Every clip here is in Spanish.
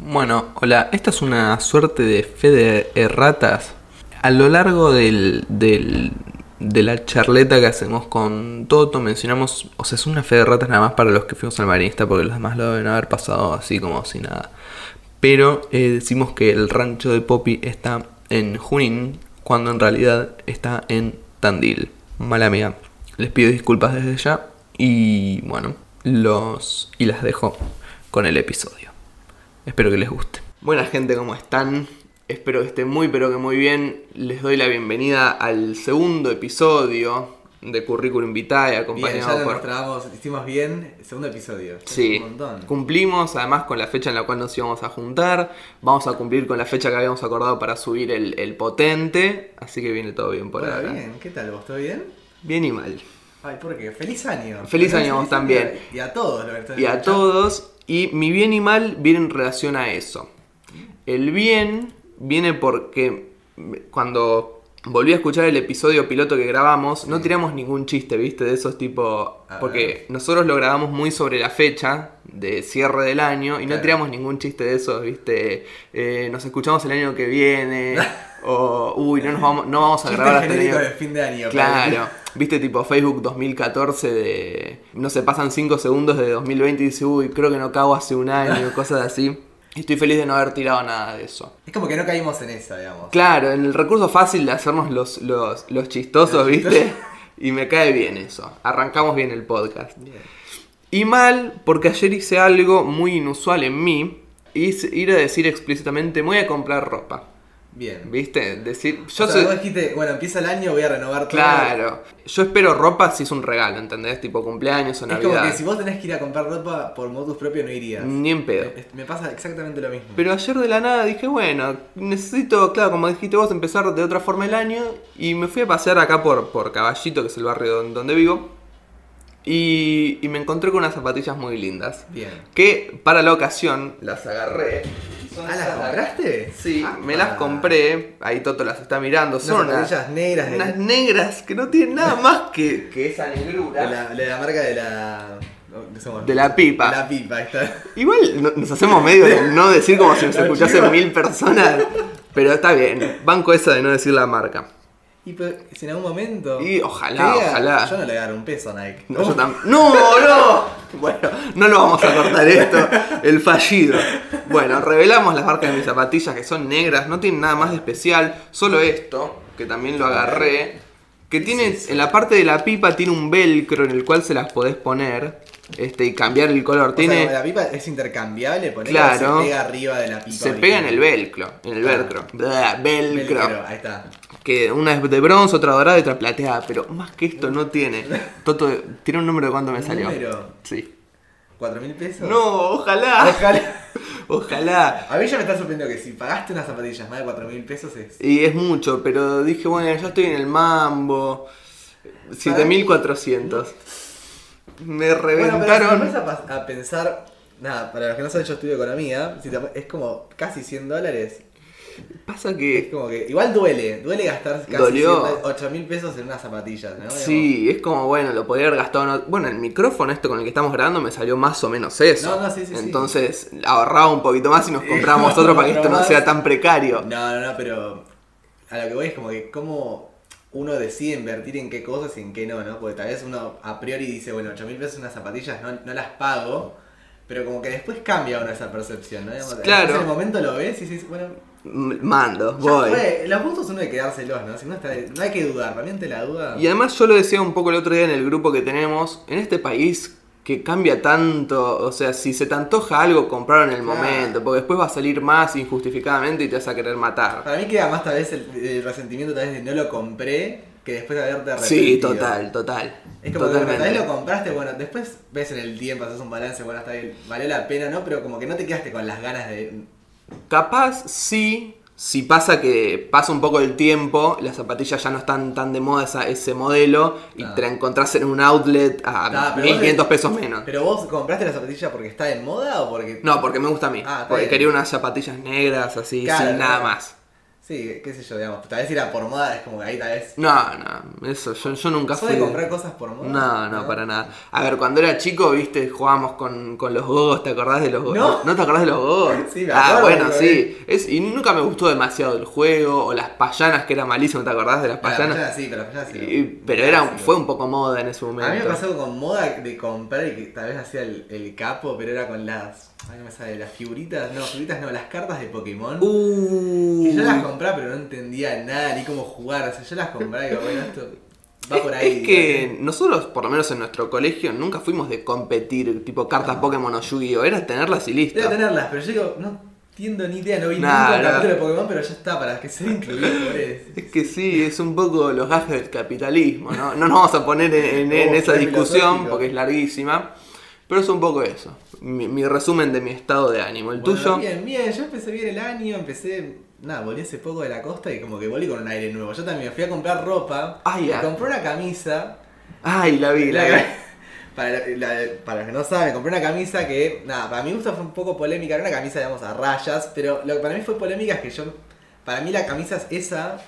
Bueno, hola, esta es una suerte de fe de erratas. A lo largo del, de la charleta que hacemos con Toto mencionamos, o sea, es una fe de ratas nada más para los que fuimos al marinista porque los demás lo deben haber pasado así como si nada. Pero eh, decimos que el rancho de Poppy está en Junín cuando en realidad está en Tandil. Mala mía. Les pido disculpas desde ya y bueno, los y las dejo con el episodio. Espero que les guste. Buena gente, ¿cómo están? Espero que estén muy pero que muy bien. Les doy la bienvenida al segundo episodio de Currículum Vitae Bien, acompañado ya lo por... hicimos bien, segundo episodio. Sí, Un montón. cumplimos además con la fecha en la cual nos íbamos a juntar. Vamos a cumplir con la fecha que habíamos acordado para subir el, el potente. Así que viene todo bien por Bueno, ahora. bien, ¿qué tal vos? ¿Todo bien? Bien y mal. Ay, ¿por qué? ¡Feliz año! Feliz año a vos también. Y a todos los que Y a escuchando. todos. Y mi bien y mal viene en relación a eso. El bien viene porque cuando volví a escuchar el episodio piloto que grabamos, no tiramos ningún chiste, ¿viste? De esos tipo... Porque nosotros lo grabamos muy sobre la fecha de cierre del año y no tiramos ningún chiste de esos, ¿viste? Eh, nos escuchamos el año que viene. o, uy, no, nos vamos, no vamos a grabar hasta el genérico año... de fin de año. Claro, viste tipo Facebook 2014 de... No se pasan 5 segundos de 2020 y dice, uy, creo que no cago hace un año, cosas así. Y estoy feliz de no haber tirado nada de eso. Es como que no caímos en esa, digamos. Claro, en el recurso fácil de hacernos los, los, los chistosos, ¿viste? Y me cae bien eso. Arrancamos bien el podcast. Bien. Y mal, porque ayer hice algo muy inusual en mí. Hice- ir a decir explícitamente, me voy a comprar ropa. Bien. ¿Viste? Decir, yo o sea, soy... vos dijiste, bueno, empieza el año, voy a renovar todo. Claro. Yo espero ropa si es un regalo, ¿entendés? Tipo cumpleaños o Es Navidad. como que si vos tenés que ir a comprar ropa por motus propio no irías. Ni en pedo. Me, me pasa exactamente lo mismo. Pero ayer de la nada dije, bueno, necesito, claro, como dijiste vos, empezar de otra forma el año. Y me fui a pasear acá por, por Caballito, que es el barrio don- donde vivo. Y, y me encontré con unas zapatillas muy lindas. Bien. Que para la ocasión las agarré. Son ¿Ah, las compraste? Sí, Ah, me las compré. Ahí Toto las está mirando. Son unas, zapatillas negras de, unas negras que no tienen nada más que, que esa negrura. de la, de la marca de la. no De la pipa. De la pipa, está. Igual no- nos hacemos medio de no decir como si nos escuchasen mil personas. Pero está bien. Banco esa de no decir la marca. Y pero, si en algún momento. Y ojalá, ojalá. Yo no le agarro un peso a Nike. No, yo tam- ¡No, no! Bueno, no lo vamos a cortar esto. El fallido. Bueno, revelamos las marcas de mis zapatillas que son negras, no tienen nada más de especial. Solo esto, que también lo agarré. Que tiene, en la parte de la pipa tiene un velcro en el cual se las podés poner. Este, y cambiar el color. O Tiene. sea, la pipa es intercambiable, Claro. se pega arriba de la pipa. Se pega en el velcro. En el velcro. Velcro. Velcro, ahí está. Que una es de bronce, otra dorada y otra plateada. Pero más que esto no tiene. Toto, ¿tiene un número de cuánto me ¿Un salió? número? Sí. ¿Cuatro mil pesos? No, ojalá. Ojalá. Ojalá. A mí ya me está sorprendiendo que si pagaste unas zapatillas más de cuatro mil pesos es. Y es mucho, pero dije, bueno, ya estoy en el mambo. 7400. Me Bueno, pero si te reventaron. a, pensar. Nada, para los que no saben, yo estudio economía. si te- es como casi 100 dólares. Pasa Es que. como que. Igual duele. Duele gastar casi Dolió. 8 mil pesos en unas zapatillas, ¿no? Sí, es como, bueno, lo podría haber gastado. Bueno, el micrófono, esto con el que estamos grabando, me salió más o menos eso. No, no, sí, sí, sí. Entonces ahorraba un poquito más y nos compramos otro para que esto no sea tan precario. No, no, no, pero a lo que voy es como que cómo uno decide invertir en qué cosas y en qué no, ¿no? Porque tal vez uno a priori dice, bueno, 8 mil pesos unas zapatillas no, no las pago, pero como que después cambia uno esa percepción, ¿no? Digamos, Claro. En el momento lo ves y dices, bueno, Mando, voy. fue. Los gustos uno hay que dárselos, ¿no? Si uno está, no hay que dudar, ante la duda... Y además yo lo decía un poco el otro día en el grupo que tenemos, en este país que cambia tanto, o sea, si se te antoja algo, comprarlo en el Claro. momento, porque después va a salir más injustificadamente y te vas a querer matar. Para mí queda más tal vez el, el resentimiento tal vez de no lo compré que después de haberte Sí, arrepentido. total, total. Es como que bueno, tal vez Totalmente. lo compraste, bueno, después ves en el tiempo, haces un balance, bueno, está bien, valió la pena, ¿no? Pero como que no te quedaste con las ganas de... Capaz sí, si pasa que pasa un poco el tiempo, las zapatillas ya no están tan de moda esa- ese modelo y Ah. te la encontrás en un outlet a Ah, pero vos 1500 de- pesos menos. ¿Pero vos compraste la zapatilla porque está en moda o porque...? No, porque me gusta a mí. Ah, porque bien. quería unas zapatillas negras así, Claro, sin nada claro. más. Sí, qué sé yo, digamos. Tal vez ir por moda es como que ahí tal vez. No, no, eso, yo, yo nunca ¿Sos fui. de comprar cosas por moda? No, no, para nada. A ver, cuando era chico, viste, jugábamos con, con los gogos, ¿te acordás de los gogos? No. ¿No te acordás de los gogos? Sí, me Ah, acuerdo, bueno, pero, sí. Es, y nunca me gustó demasiado el juego, o las payanas, que era malísimo, ¿te acordás de las Para payanas? payana sí, pero la payana sí. Y- pero era, fue un poco moda en ese A mí me momento. pasó con moda de comprar y que tal vez hacía el, el capo, pero era con las. Ay, no me sale, las figuritas, no, figuritas no, las cartas de Pokémon. Uh, Que yo las compraba, pero no entendía nada ni cómo jugar. O sea, yo las compraba y digo, bueno, esto va por ahí. Es que nosotros, por lo menos en nuestro colegio, nunca fuimos de competir, tipo cartas Pokémon o Yu-Gi-Oh! Era tenerlas y listo. Debe tenerlas, pero yo digo, no entiendo ni idea, no vi Nah, nunca un capítulo de Pokémon, pero ya está, para que sea incluido. Es que sí, es un poco los gajes del capitalismo, ¿no? No nos vamos a poner en, en esa discusión porque es larguísima, pero es un poco eso. Mi, mi resumen de mi estado de ánimo. ¿El Bueno, tuyo? Bien, bien, yo empecé bien el año, empecé, nada, volví hace poco de la costa y como que volví con un aire nuevo. Yo también me fui a comprar ropa, Ah, ya. me compré una camisa. Ay, la vi, la vi. La- para, la- para los que no saben, compré una camisa que, nada, para mi gusto fue un poco polémica, era una camisa, digamos, a rayas, pero lo que para mí fue polémica es que yo, para mí la camisa es esa,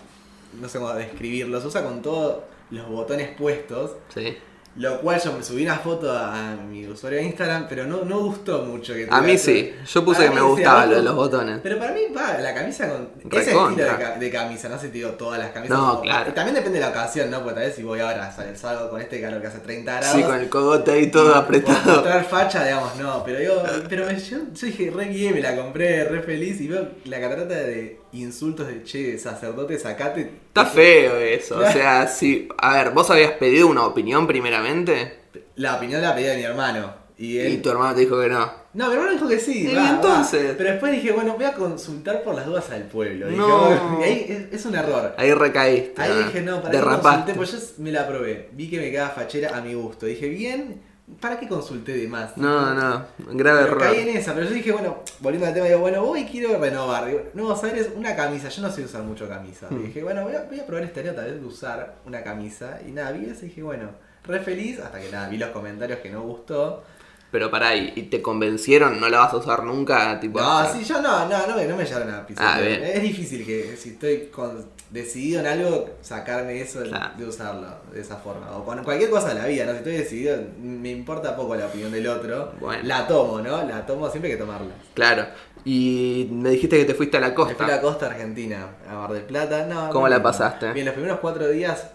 no sé cómo describirlo, se usa con todos los botones puestos, Sí. Lo cual yo me subí una foto a, a mi usuario de Instagram, pero no, no gustó mucho que A mí eso. sí, yo puse Para que me gustaba lo de los botones. Pero para mí va la camisa con ese estilo de, ca- de camisa, no sé te digo todas las camisas. No, como- claro. y También depende de la ocasión, ¿no? Porque tal vez si voy ahora, sal- salgo con este calor que hace 30 grados. Sí, con el cogote ahí todo apretado. mostrar facha, digamos, no, pero yo, pero me- yo, yo dije re bien, me la compré re feliz y veo la catarata de insultos de che, sacerdote, sacate. Está feo eso, o sea, sí. A ver, ¿vos habías pedido una opinión primeramente? La opinión la pedí de mi hermano. Y él. Y tu hermano te dijo que no. No, mi hermano dijo que sí. Y va, va. entonces. Pero después dije, bueno, voy a consultar por las dudas al pueblo. Dije, No. Y ahí es, es un error. Ahí recaíste. Ahí ¿no? dije, no, para Derrapaste. consulté, pues yo me la probé. Vi que me quedaba fachera a mi gusto. Dije, bien, ¿para qué consulté de más? No, no, grave Pero error. caí en esa, pero yo dije, bueno, volviendo al tema, digo, bueno, voy y quiero renovar. Digo, Nuevos Aires, una camisa. Yo no sé usar mucho camisa. Hmm. Y dije, bueno, voy a, voy a probar este año tal vez de usar una camisa. Y nada, vi eso y dije, bueno, re feliz. Hasta que nada, vi los comentarios que no gustó. Pero pará, ¿y te convencieron? ¿No la vas a usar nunca? Tipo, No, hasta- sí, yo no, no, no, me- no me llevaron a pisotear. Ah, bien. Es difícil que si estoy con- decidido en algo, sacarme eso de- Claro. de usarlo de esa forma. O con cualquier cosa de la vida, ¿no? Si estoy decidido, me importa poco la opinión del otro. Bueno. La tomo, ¿no? La tomo siempre hay que tomarla. Claro. Y me dijiste que te fuiste a la Me fui a la costa. costa argentina, a Mar del Plata. No, ¿Cómo no, la pasaste? Bien, los primeros cuatro días,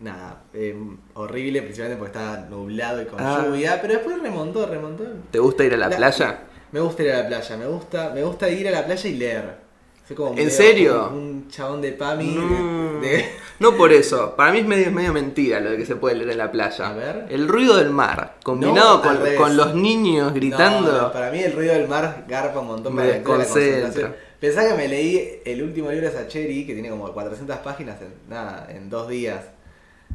nada, eh, horrible, principalmente porque estaba nublado y con Ah. lluvia. Pero después remontó, remontó. ¿Te gusta ir a la, La- playa? Me gusta ir a la playa, me gusta, me gusta ir a la playa y leer. Soy como ¿En serio? Un, un chabón de Pami. No. de- de- No por eso, para mí es medio, medio mentira lo de que se puede leer en la playa. A ver. El ruido del mar, combinado No, con, los niños gritando. No, para mí el ruido del mar garpa un montón Me para la desconcentra. Pensá que me leí el último libro de Sacheri, que tiene como 400 páginas en, nada, en dos días.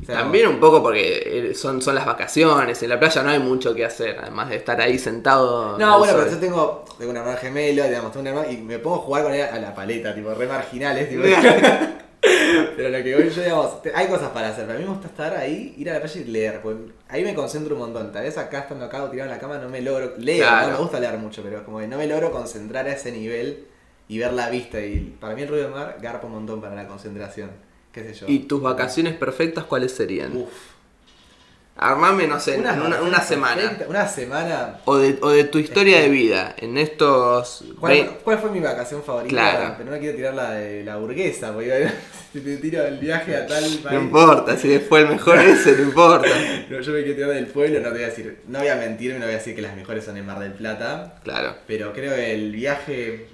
También un poco porque eh, son, son las vacaciones, en la playa no hay mucho que hacer, además de estar ahí sentado. No, bueno, pero yo tengo, tengo un hermano gemelo, digamos, tengo un hermano y me pongo a jugar con él a la paleta, tipo, re marginales, tipo. pero lo que voy yo, digamos, hay cosas para hacer. Pero a mí me gusta estar ahí, ir a la playa y leer, porque ahí me concentro un montón. Tal vez acá estando acá o tirado en la cama no me logro. Leo, Claro. ¿no? me gusta leer mucho, pero como que no me logro concentrar a ese nivel y ver la vista. Y para mí el ruido del mar garpa un montón para la concentración. Qué sé yo. ¿Y tus vacaciones perfectas cuáles serían? Uf. Armame, no sé, una, semana. Una semana. O de, o de tu historia de vida, en estos... ¿Cuál, vein- cuál fue mi vacación favorita? Claro. Pero no quiero tirar la de la burguesa, porque si te tiro el viaje a tal país. No importa, si fue el mejor ese, no importa. No, yo me quiero tirar del pueblo, no te voy a decir, no voy a mentirme, no voy a decir que las mejores son en Mar del Plata, Claro. pero creo que el viaje,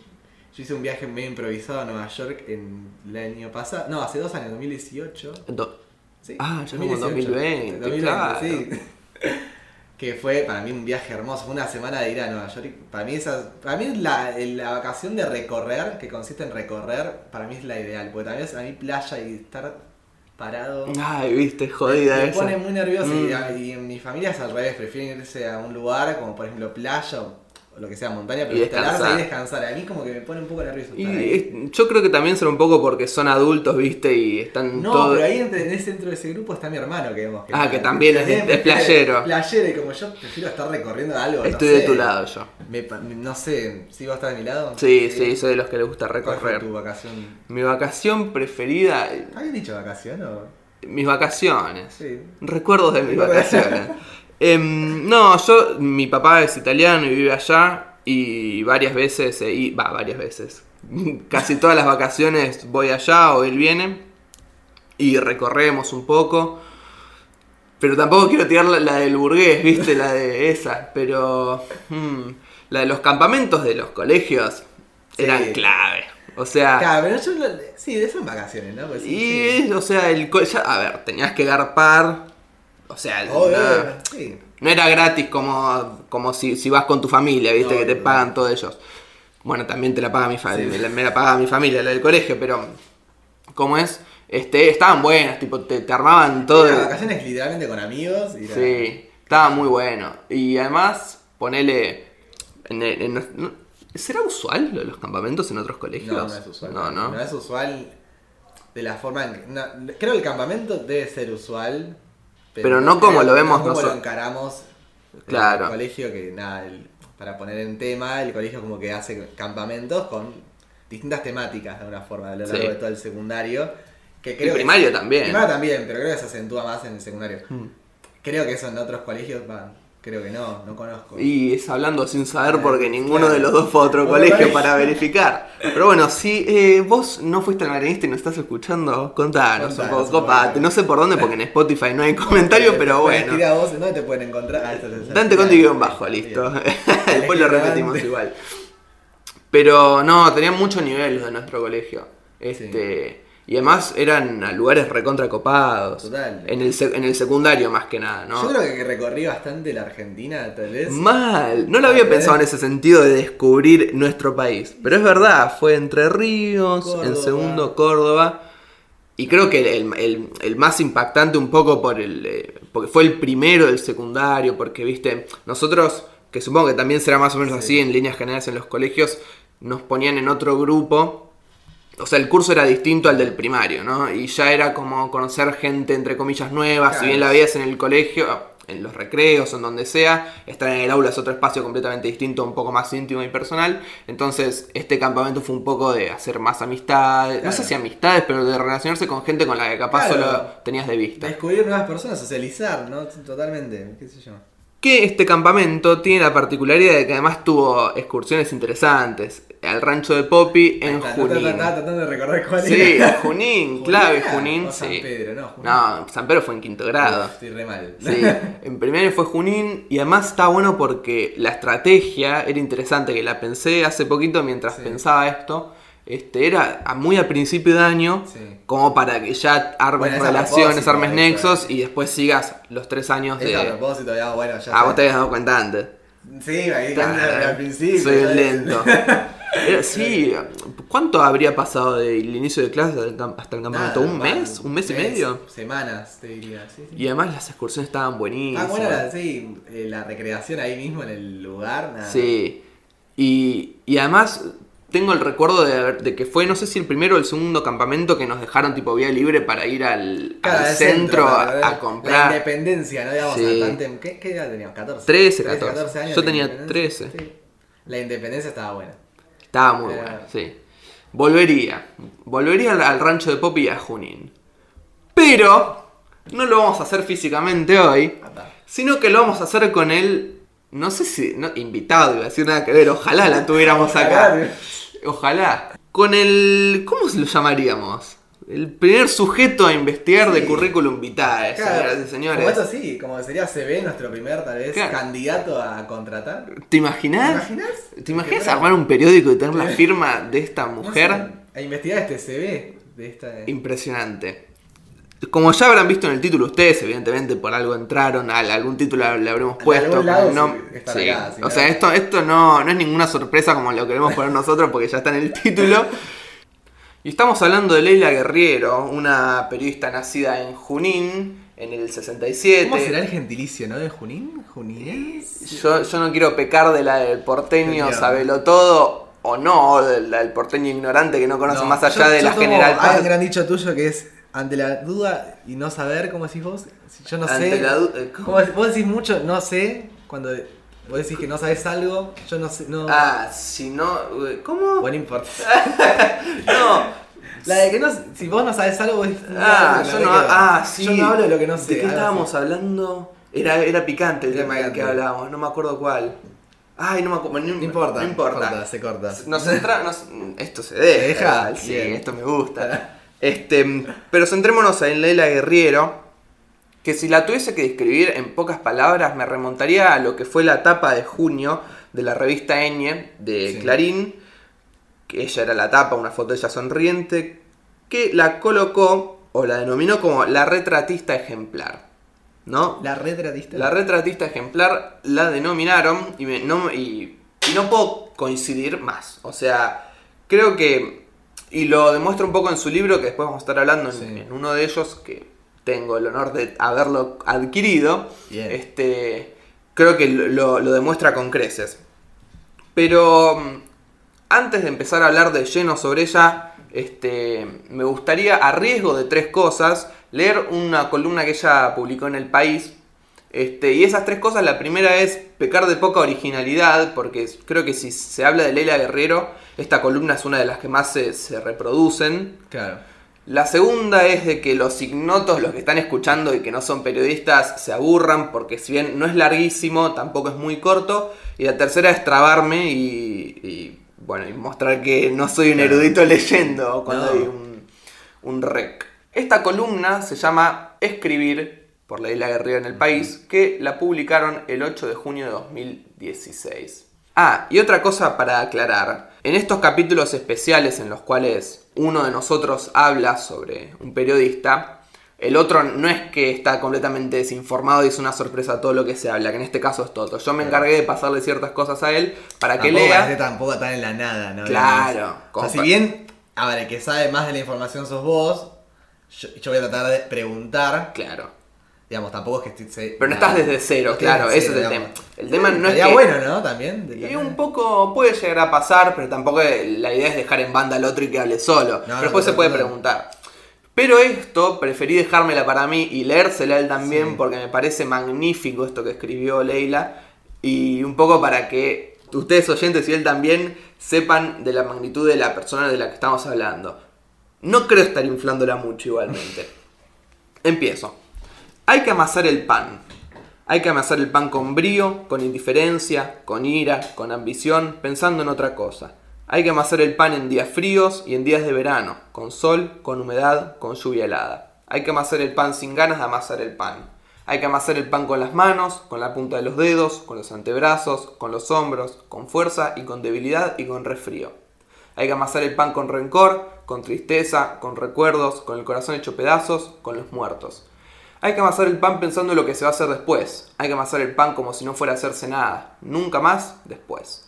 yo hice un viaje medio improvisado a Nueva York en el año pasado, no, hace dos años, 2018. Do- Sí, Ah, ya como 2020, claro. sí. Que fue para mí un viaje hermoso, fue una semana de ir a Nueva York. Para mí, esa, para mí la, la vacación de recorrer, que consiste en recorrer, para mí es la ideal. Porque también a mí playa y estar parado Ay, viste, jodida me esa. pone muy nervioso. y- Mm. Y, en mi familia es al revés, prefieren irse a un lugar como por ejemplo playa o lo que sea montaña, pero Y instalarse descansar. y descansar. A mí como que me pone un poco nervioso. Y es- yo creo que también son un poco porque son adultos, viste, y están No, todos... pero ahí entre, en ese, dentro de ese grupo está mi hermano que vemos. Ah, que también es- es playero. Playero y como yo prefiero estar recorriendo algo. Estoy no de sé. tu lado yo. Me no sé, ¿sí vos estás de mi lado? Sí, sí, soy de los que les gusta ¿Cuál fue recorrer. tu vacación? Mi vacación preferida, ¿Habías dicho vacación o...? mis vacaciones. Sí. Recuerdos de mis vacaciones. Em, no, yo, mi papá es italiano y vive allá y varias veces, eh, y- va, varias veces. Casi todas las vacaciones voy allá o él viene y recorremos un poco. Pero tampoco quiero tirar la, la del burgués, viste, la de esa. Pero hmm, la de los campamentos de los colegios Sí. eran clave. O sea, Claro, pero yo sí, son vacaciones, ¿no? Pues y, sí. o sea, el ya- a ver, tenías que garpar. O sea, no, sí. no era gratis como, como si, si vas con tu familia, viste, No, que te no. pagan todos ellos. Bueno, también te la paga mi familia, Sí. me, la, me la paga mi familia, la del colegio, pero como es, este, estaban buenas, tipo, te, te armaban todo. El- vacaciones literalmente con amigos. Y era- Sí, estaba muy bueno. Y además, ponele. En, en- ¿Será usual lo de los campamentos en otros colegios? No, no es usual. No, no. No es usual de la forma en que... no, creo que el campamento debe ser usual. Pero no como lo vemos no como nosotros. lo encaramos en Claro. el colegio, que nada, el- para poner en tema, el colegio como que hace campamentos con distintas temáticas de alguna forma a lo largo Sí. de todo el secundario. Que Y creo que- primario también. Primario también, pero creo que se acentúa más en el secundario. Mm. Creo que eso en otros colegios, va, creo que no, no conozco. Y es hablando sin saber porque ninguno claro. de los dos fue a otro colegio para verificar. Pero bueno, si eh, vos no fuiste al marinista y nos estás escuchando, contanos, Contanos un poco, copate. No sé por dónde porque en Spotify no hay comentario, pero bueno. Tira vos, ¿dónde te pueden encontrar? Ah, es- Dante Conti guion bajo, listo. Después lo repetimos igual. Pero no, tenían mucho nivel los de nuestro colegio. Este. Y además eran a lugares recontra copados. Total. En el, en el secundario más que nada, ¿no? Yo creo que recorrí bastante la Argentina, tal vez. Mal, no lo había pensado en ese sentido de descubrir nuestro país. Pero es verdad, fue Entre Ríos, en segundo Córdoba. Y creo que el, el- el más impactante un poco por el. eh, porque fue el primero del secundario, porque viste, nosotros, que supongo que también será más o menos Sí. así en líneas generales en los colegios, nos ponían en otro grupo. O sea, el curso era distinto al del primario, ¿no? Y ya era como conocer gente, entre comillas, nueva. Si bien la veías en el colegio, en los recreos, en donde sea, estar en el aula es otro espacio completamente distinto, un poco más íntimo y personal. Entonces, este campamento fue un poco de hacer más amistades, no sé si amistades, pero de relacionarse con gente con la que capaz Claro. solo tenías de vista. Descubrir nuevas personas, socializar, ¿no? Totalmente, qué sé yo. Que este campamento tiene la particularidad de que además tuvo excursiones interesantes al rancho de Poppy en Junín. Estaba tratando de recordar cuál Sí, era. Junín, clave? Junín, O San sí. Pedro, no, Junín. No, San Pedro fue en quinto grado. Uf, Estoy re mal. Sí, en primario fue Junín y además está bueno porque la estrategia era interesante, que la pensé hace poquito mientras Sí. pensaba esto. Este, era a- muy a principio de año, Sí. como para que ya armes Bueno, a relaciones, armes nexos y después sigas los tres años Es a de... propósito, ya, bueno, ya Ah, vos te habías dado cuenta antes. Sí, ahí al principio. Soy lento. Sí, ¿cuánto habría pasado del inicio de clases hasta el campamento? ¿Un mes? ¿Un mes y medio? Semanas, te diría. Sí, sí. Y además las excursiones estaban buenísimas. Ah, bueno, la, sí, eh, la recreación ahí mismo en el lugar. Nada. Sí. Y, y además tengo el recuerdo de, de que fue, no sé si el primero o el segundo campamento que nos dejaron tipo vía libre para ir al, Claro, al al centro, a, ver a La comprar. independencia, ¿no? Digamos, Sí. bastante. ¿Qué, ¿Qué edad teníamos? ¿14? 13, 14. años. Yo tenía independencia. 13. Sí. La independencia estaba buena. Estaba muy Era- bueno, sí. Volvería. Volvería al, rancho de Poppy y a Junín. Pero no lo vamos a hacer físicamente hoy, sino que lo vamos a hacer con el, no sé si, no, invitado, iba a decir nada que ver, ojalá la tuviéramos acá. Ojalá. Ojalá. Con el, ¿cómo se lo llamaríamos? El primer sujeto a investigar de currículum vitae, Claro, señoras y señores. Como esto sí, como sería CB, nuestro primer tal vez Claro. candidato a contratar. ¿Te ¿Te imaginas? imaginas? ¿Te imaginas armar un periódico y tener la firma de esta no mujer? sé, a investigar este CB de esta. Impresionante. Como ya habrán visto en el título ustedes, evidentemente por algo entraron, a algún título le habremos puesto. lado nom- sí, acá, O no- sea, esto, esto no, no es ninguna sorpresa como lo queremos poner nosotros porque ya está en el título. Y estamos hablando de Leila Guerriero, una periodista nacida en Junín en el 67. ¿Cómo será el gentilicio, no? ¿De Junín? ¿Juninés? Yo, yo no quiero pecar de la del porteño, sabelo todo, o no, o de la del porteño ignorante que no conoce más allá yo- de yo la general Hay un gran dicho tuyo que es ante la duda y no saber, ¿cómo decís vos? Yo no Ante sé. la eh, ¿cómo? ¿Cómo? Vos decís mucho, no sé, cuando vos decís que no sabes algo, yo no sé, no. Ah, si no. eh, ¿Cómo? Bueno, no importa. No. La de que no, si vos no sabes algo, vos decís, Ah, "No, yo no, quedo". ah, sí. Yo no hablo de lo que no sé. ¿De qué estábamos así. hablando? Era, era picante el Era tema del que picante. hablábamos, no me acuerdo cuál. Ay, no me acuerdo. No importa. No importa. corta, se corta. Nos entra, nos- esto se deja. ¿Se deja? Sí, Bien. esto me gusta. Este, pero centrémonos en Leila Guerriero, que si la tuviese que describir en pocas palabras, me remontaría a lo que fue la tapa de junio de la revista Eñe de Sí. Clarín, que ella era la tapa, una foto de ella sonriente, que la colocó o la denominó como la retratista ejemplar. ¿No? La retratista. La retratista ejemplar la denominaron y, me- no, y, y no puedo coincidir más. O sea, creo que, y lo demuestra un poco en su libro, que después vamos a estar hablando en, en uno de ellos, que tengo el honor de haberlo adquirido. Bien. Este, creo que lo, lo demuestra con creces. Pero mm, antes de empezar a hablar de lleno sobre ella, este, me gustaría, a riesgo de tres cosas, leer una columna que ella publicó en El País. Este, y esas tres cosas, la primera es pecar de poca originalidad, porque creo que si se habla de Leila Guerrero, esta columna es una de las que más se, se reproducen. Claro. La segunda es de que los ignotos, los que están escuchando y que no son periodistas, se aburran porque si bien no es larguísimo, tampoco es muy corto. Y la tercera es trabarme y, y, bueno, y mostrar que no soy un erudito leyendo cuando No. hay un, un rec. Esta columna se llama Escribir por Leila Guerrero en el país, que la publicaron el 8 de junio de 2016. Ah, y otra cosa para aclarar. En estos capítulos especiales en los cuales uno de nosotros habla sobre un periodista, el otro no es que está completamente desinformado y es una sorpresa todo lo que se habla, que en este caso es Toto. Yo me encargué de pasarle ciertas cosas a él para que Tampoco lea. parece tampoco tan en la nada, ¿no? Claro, O sea, si bien, a ver, el que sabe más de la información sos vos, yo, yo voy a tratar de preguntar. Claro. Digamos, tampoco es que sé Pero no estás desde cero, claro, ese es el tema. El tema no es que- bueno, ¿no? También. Y un poco puede llegar a pasar, pero tampoco la idea es dejar en banda al otro y que hable solo. pero después se puede preguntar. Pero esto preferí dejármela para mí y leérsela a él también Sí. porque me parece magnífico esto que escribió Leila. Y un poco para que ustedes oyentes y él también sepan de la magnitud de la persona de la que estamos hablando. No creo estar inflándola mucho igualmente. Empiezo. Hay que amasar el pan. Hay que amasar el pan con brío, con indiferencia, con ira, con ambición, pensando en otra cosa. Hay que amasar el pan en días fríos y en días de verano, con sol, con humedad, con lluvia helada. Hay que amasar el pan sin ganas de amasar el pan. Hay que amasar el pan con las manos, con la punta de los dedos, con los antebrazos, con los hombros, con fuerza y con debilidad y con resfrío. Hay que amasar el pan con rencor, con tristeza, con recuerdos, con el corazón hecho pedazos, con los muertos. Hay que amasar el pan pensando en lo que se va a hacer después. Hay que amasar el pan como si no fuera a hacerse nada. Nunca más después.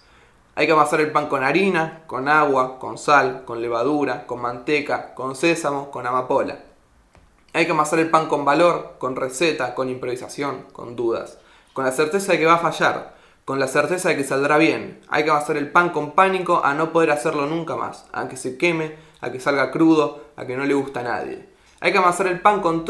Hay que amasar el pan con harina, con agua, con sal, con levadura, con manteca, con sésamo, con amapola. Hay que amasar el pan con valor, con receta, con improvisación, con dudas. Con la certeza de que va a fallar, con la certeza de que saldrá bien. Hay que amasar el pan con pánico a no poder hacerlo nunca más, a que se queme, a que salga crudo, a que no le gusta a nadie. Hay que amasar el pan con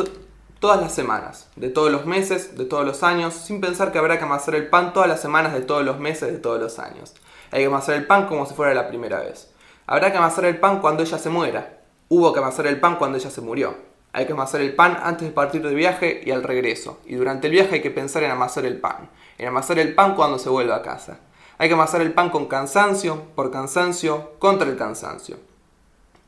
todas las semanas, de todos los meses, de todos los años, sin pensar que habrá que amasar el pan todas las semanas de todos los meses, de todos los años. Hay que amasar el pan como si fuera la primera vez. Habrá que amasar el pan cuando ella se muera. Hubo que amasar el pan cuando ella se murió. Hay que amasar el pan antes de partir de viaje y al regreso. Y durante el viaje hay que pensar en amasar el pan. En amasar el pan cuando se vuelva a casa. Hay que amasar el pan con cansancio, por cansancio, contra el cansancio.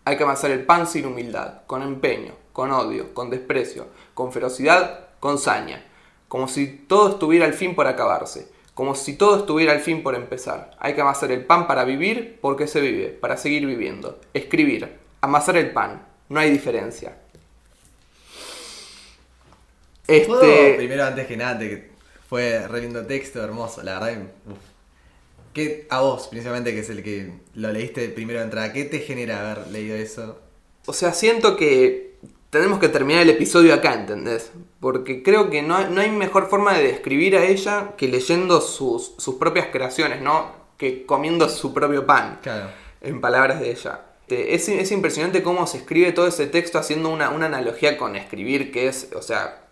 Hay que amasar el pan sin humildad, con empeño, con odio, con desprecio, con ferocidad, con saña. Como si todo estuviera al fin por acabarse. Como si todo estuviera al fin por empezar. Hay que amasar el pan para vivir porque se vive, para seguir viviendo. Escribir. Amasar el pan. No hay diferencia. ¿Puedo, Este. primero, antes que nada, fue re lindo texto, hermoso, la verdad. uf. ¿Qué, a vos, principalmente, que es el que lo leíste primero de entrada, ¿qué te genera haber leído eso? O sea, siento que tenemos que terminar el episodio acá, ¿entendés? Porque creo que no, no hay mejor forma de describir a ella que leyendo sus, sus propias creaciones, ¿no? Que comiendo su propio pan, Claro. en palabras de ella. Es, es impresionante cómo se escribe todo ese texto haciendo una, una analogía con escribir, que es, o sea,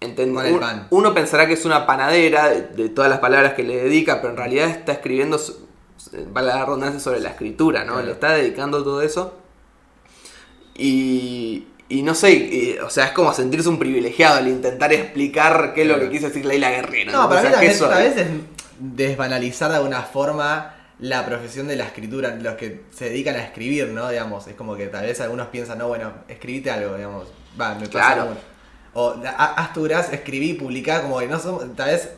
enten- Con el un- pan. uno pensará que es una panadera de, de todas las palabras que le dedica, pero en realidad está escribiendo, vale la redundancia, sobre la escritura, ¿no? Claro. Le está dedicando todo eso. Y, y no sé, y, o sea, es como sentirse un privilegiado al intentar explicar qué es lo que quiso decir Leila Guerrero. No, para mí sea, ¿qué también soy? a veces desbanalizar de alguna forma la profesión de la escritura, los que se dedican a escribir, ¿no? Digamos, es como que tal vez algunos piensan, no, bueno, escribite algo, digamos, va, me pasa Claro. O ha- haz tu gras, escribí, publicá, como que no somos, tal vez,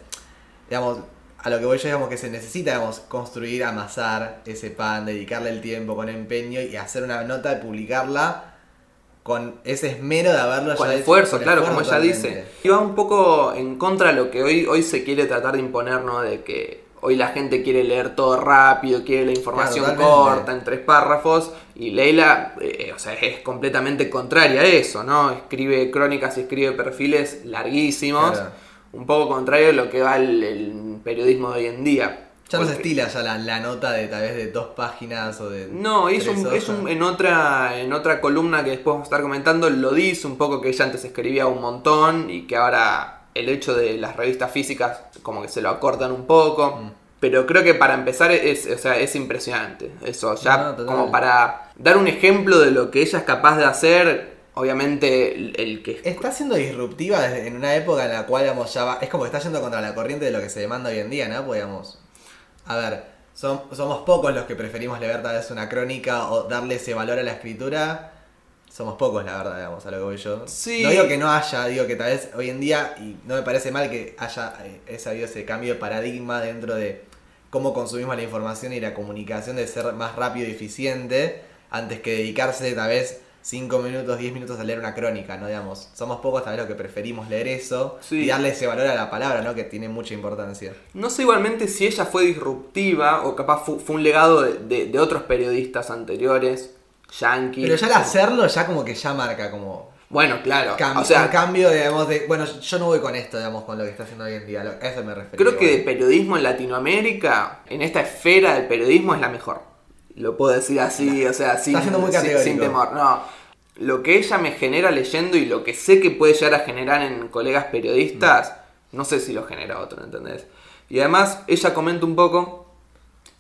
digamos, a lo que voy yo, digamos, que se necesita, digamos, construir, amasar ese pan, dedicarle el tiempo con empeño y hacer una nota y publicarla con ese esmero de haberlo Con ya esfuerzo, claro, esfuerzo como ella dice. Y va un poco en contra de lo que hoy, hoy se quiere tratar de imponer, ¿no? De que hoy la gente quiere leer todo rápido, quiere la información Claro, corta, en tres párrafos. Y Leila, eh, o sea, es completamente contraria a eso, ¿no? Escribe crónicas y escribe perfiles larguísimos. Claro. Un poco contrario a lo que va el, el periodismo de hoy en día. Ya no se Porque- estila ya la, la nota de tal vez de dos páginas o de. No, tres un, hizo un- en otra en otra columna que después vamos a estar comentando, lo dice un poco que ella antes escribía un montón y que ahora el hecho de las revistas físicas como que se lo acortan un poco. Mm. Pero creo que para empezar es, o sea, es impresionante. Eso, ya No, como para dar un ejemplo de lo que ella es capaz de hacer, obviamente el, el que... Está siendo disruptiva desde- en una época en la cual, digamos, ya va. Es como que está yendo contra la corriente de lo que se demanda hoy en día, ¿no? Pues, digamos. A ver, son- somos pocos los que preferimos leer tal vez una crónica o darle ese valor a la escritura. Somos pocos, la verdad, digamos, a lo que voy yo. Sí. No digo que no haya, digo que tal vez hoy en día, y no me parece mal que haya eh, ese cambio de paradigma dentro de cómo consumimos la información y la comunicación de ser más rápido y eficiente antes que dedicarse tal vez 5 minutos, 10 minutos a leer una crónica, ¿no? Digamos, somos pocos tal vez los que preferimos leer eso Sí. y darle ese valor a la palabra, ¿no? Que tiene mucha importancia. No sé igualmente si ella fue disruptiva o capaz fu- fue, un legado de, de- de otros periodistas anteriores, yankees. Pero ya al hacerlo ya como que ya marca como Bueno, claro. cam- o sea, un cambio, digamos, de, bueno, yo no voy con esto, digamos, con lo que está haciendo hoy en día, a eso me refiero. creo que de periodismo en Latinoamérica, en esta esfera del periodismo es la mejor. Lo puedo decir así, o sea, sin, muy sin- temor. No. Lo que ella me genera leyendo y lo que sé que puede llegar a generar en colegas periodistas, no sé si lo genera otro, ¿entendés? Y además, ella comenta un poco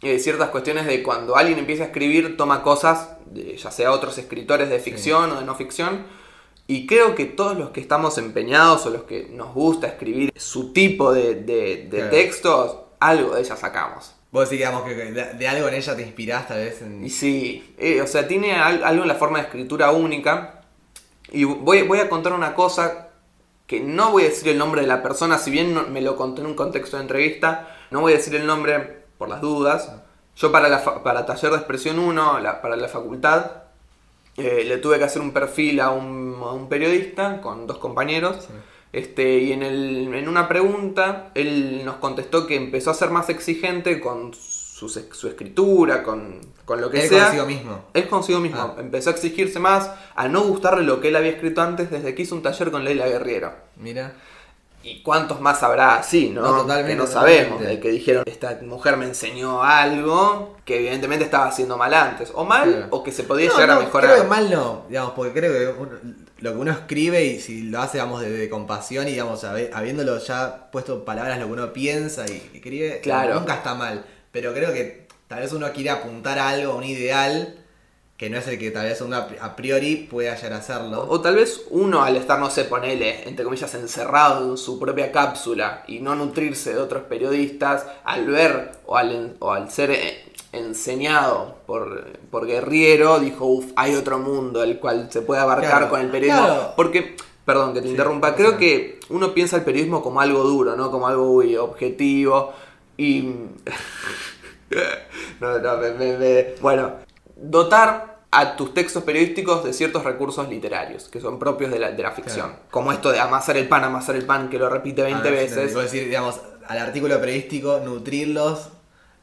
eh, ciertas cuestiones de cuando alguien empieza a escribir, toma cosas, de, ya sea otros escritores de ficción o de no ficción, y creo que todos los que estamos empeñados o los que nos gusta escribir su tipo de, de- de Claro. textos, algo de ella sacamos. Vos decís, digamos, que de, de algo en ella te inspirás tal vez en... Y sí, eh, o sea, tiene al- algo en la forma de escritura única. Y voy, voy a contar una cosa que no voy a decir el nombre de la persona, si bien no- me lo contó en un contexto de entrevista, no voy a decir el nombre por las dudas. Yo para, la para Taller de Expresión 1, la- para la facultad, eh, le tuve que hacer un perfil a un, a un periodista con dos compañeros. Sí. Este, y en, el- en una pregunta, él nos contestó que empezó a ser más exigente con su, su escritura, con, con lo que Él sea. consigo mismo. Él consigo mismo. Ah. Empezó a exigirse más, a no gustarle lo que él había escrito antes desde que hizo un taller con Leila Guerriero. Mira. ¿Y cuántos más habrá así, no? No, totalmente, que no totalmente. sabemos. De que dijeron, esta mujer me enseñó algo que evidentemente estaba haciendo mal antes. O mal, Claro. o que se podía No, llegar no, a mejorar. Creo que mal no, digamos, porque creo que uno- lo que uno escribe y si lo hace, digamos, de, de compasión y, digamos, habi- habiéndolo ya puesto palabras lo que uno piensa y escribe, Claro. nunca está mal. Pero creo que tal vez uno quiere apuntar a algo, a un ideal, que no es el que tal vez uno a pri- a priori pueda llegar a hacerlo. O, o tal vez uno al estar, no sé, ponele, entre comillas, encerrado en su propia cápsula y no nutrirse de otros periodistas, al ver o al, o al ser eh, enseñado por, por Guerriero, dijo, uff, hay otro mundo el cual se puede abarcar Claro, con el periodismo. claro. Porque, perdón que te Sí, interrumpa, creo que uno piensa el periodismo como algo duro, ¿no? Como algo muy objetivo y... no, no, me- me- me- Bueno, dotar a tus textos periodísticos de ciertos recursos literarios que son propios de la, de la ficción. Claro. Como esto de amasar el pan, amasar el pan, que lo repite 20 A ver, si veces. decir, digamos, al artículo periodístico, nutrirlos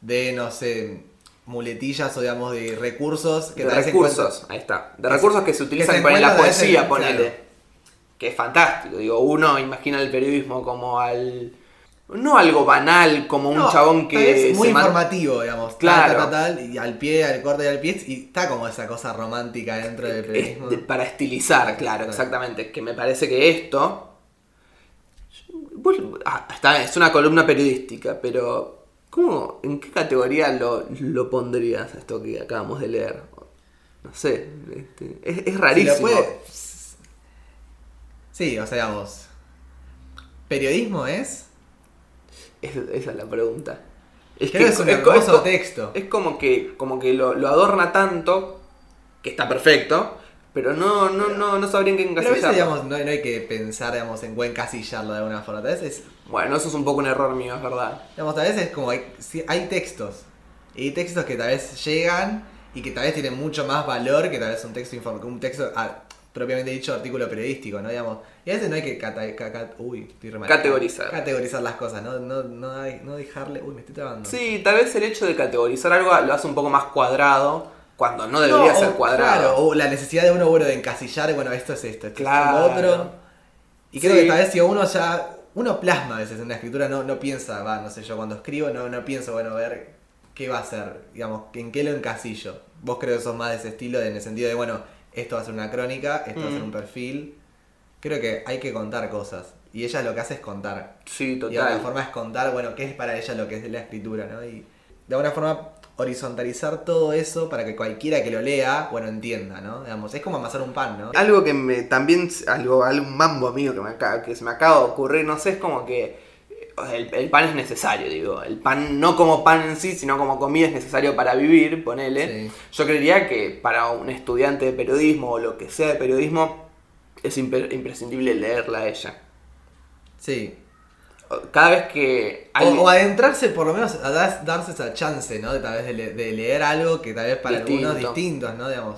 de, no sé, muletillas o digamos de recursos que de recursos, ahí está. De que recursos se- que se que utilizan se para la poesía, ponele. claro. Que es fantástico. Digo, uno imagina el periodismo como al. No algo banal, como un chabón que. muy se man- informativo, digamos. Claro. Tal, tal, tal, y al pie, al corte y al pie. Y está como esa cosa romántica dentro del es periodismo. de- para estilizar, claro, exactamente. Que me parece que esto. ah, está es una columna periodística, pero. ¿Cómo? ¿En qué categoría lo, lo pondrías esto que acabamos de leer? No sé. este, es, Si rarísimo. puede- Sí, o sea, digamos. ¿Periodismo es? Es- esa es la pregunta. Es Creo que es un hermoso texto. Es como que, como que lo, lo adorna tanto, que está perfecto, pero no, no, no, no sabrían qué Pero a veces, encasillarlo. digamos, no, no hay que pensar, digamos, en buen casillarlo de alguna forma. Tal vez es Bueno, eso es un poco un error mío, es verdad. Digamos, tal vez es como hay, sí, hay textos. Y hay textos que tal vez llegan y que tal vez tienen mucho más valor que tal vez un texto inform- un texto ah, propiamente dicho artículo periodístico, ¿no? Digamos. Y a veces no hay que cata- uy, estoy. Categorizar. Categorizar las cosas, ¿no? No, no, hay- no dejarle. Uy, me estoy trabando. Sí, tal vez el hecho de categorizar algo lo hace un poco más cuadrado, cuando no debería No, ser o- cuadrado. Claro, o la necesidad de uno, bueno, de encasillar, bueno, esto es esto, esto Claro. es lo otro. Y creo Sí. que tal vez si uno ya, uno plasma a veces en una escritura, no, no piensa, va, no sé, yo cuando escribo no, no pienso, bueno, a ver qué va a ser, digamos, en qué lo encasillo. Vos creo que sos más de ese estilo, en el sentido de, bueno, esto va a ser una crónica, esto va a ser Mm. un perfil. Creo que hay que contar cosas. Y ella lo que hace es contar. Sí, Y de alguna total. forma es contar, bueno, qué es para ella lo que es la escritura, ¿no? Y de alguna forma horizontalizar todo eso para que cualquiera que lo lea, bueno, entienda, ¿no? Digamos, es como amasar un pan, ¿no? Algo que me también, algo, algún mambo mío que, me acaba, que se me acaba de ocurrir, no sé, es como que el, el pan es necesario, digo. El pan no como pan en sí, sino como comida es necesario para vivir, ponele. Sí. Yo creería que para un estudiante de periodismo o lo que sea de periodismo es imprescindible leerla a ella. Sí. Cada vez que O, adentrarse, por lo menos, a dar- darse esa chance, ¿no? De tal vez de, le- de leer algo que tal vez para algunos Distinto. distintos, ¿no? Digamos,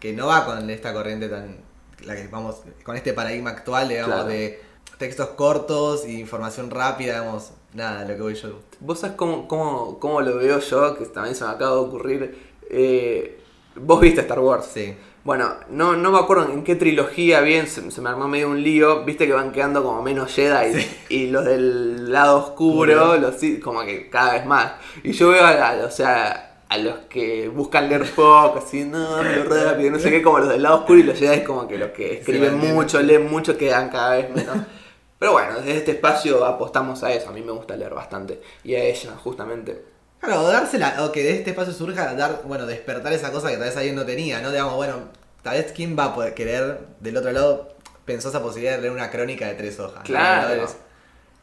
que no va con esta corriente tan, la que vamos, con este paradigma actual, digamos, Claro. de textos cortos y información rápida, digamos, nada, lo que voy yo. ¿Vos sabés cómo, cómo, cómo lo veo yo? Que también se me acaba de ocurrir. Eh, Vos viste Star Wars. Sí. Bueno, no, no me acuerdo en qué trilogía bien se, se me armó medio un lío. Viste que van quedando como menos Jedi y los del lado oscuro, los como que cada vez más. Y yo veo a, o sea, a los que buscan leer poco, así, no, lo rápido, no sé qué, como los del lado oscuro y los Jedi como que los que escriben mucho, leen mucho, quedan cada vez menos. Pero bueno, desde este espacio apostamos a eso. A mí me gusta leer bastante. Y a ella, justamente. Claro, o dársela, o que de este espacio surja dar, bueno, despertar esa cosa que tal vez alguien no tenía, ¿no? Digamos, bueno, tal vez quién va a poder querer, del otro lado, pensó esa posibilidad de leer una crónica de tres hojas. Claro. ¿No?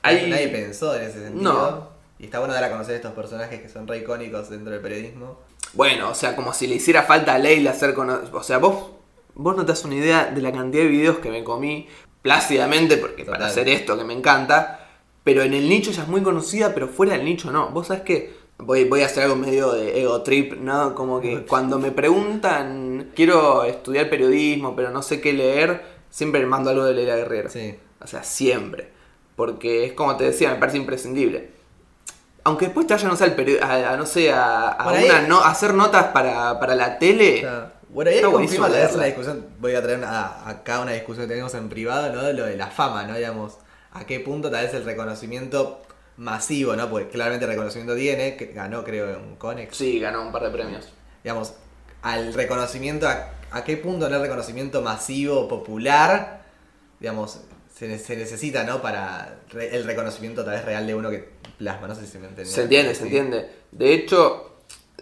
Hay- Nadie pensó en ese sentido. No. Y está bueno dar a conocer estos personajes que son re icónicos dentro del periodismo. Bueno, o sea, como si le hiciera falta a Leila hacer con... O sea, vos, vos no te das una idea de la cantidad de videos que me comí plácidamente, porque para hacer esto que me encanta, pero en el nicho ella es muy conocida, pero fuera del nicho no. Vos sabés que voy, voy a hacer algo medio de ego trip, ¿no? Como que cuando me preguntan, quiero estudiar periodismo, pero no sé qué leer, siempre le mando algo de Leila Guerrero. Sí. O sea, siempre. Porque es como te decía, me parece imprescindible. Aunque después te vayan, no sé, al a, a, no sé, a, a Por ahí- una no- a hacer notas para, para la tele. Bueno, ahí confirma leerla. la discusión, voy a traer una- acá una discusión que tenemos en privado, ¿no? De lo de la fama, ¿no? Digamos, a qué punto tal vez el reconocimiento masivo, ¿no? Porque claramente el reconocimiento tiene, que ganó creo un Conex. Sí, ganó un par de premios. digamos, al reconocimiento, a, a qué punto no el reconocimiento masivo, popular, digamos, se, se necesita, ¿no? Para re- el reconocimiento tal vez real de uno que plasma, no sé si se me entendió. Se entiende, se entiende. De hecho,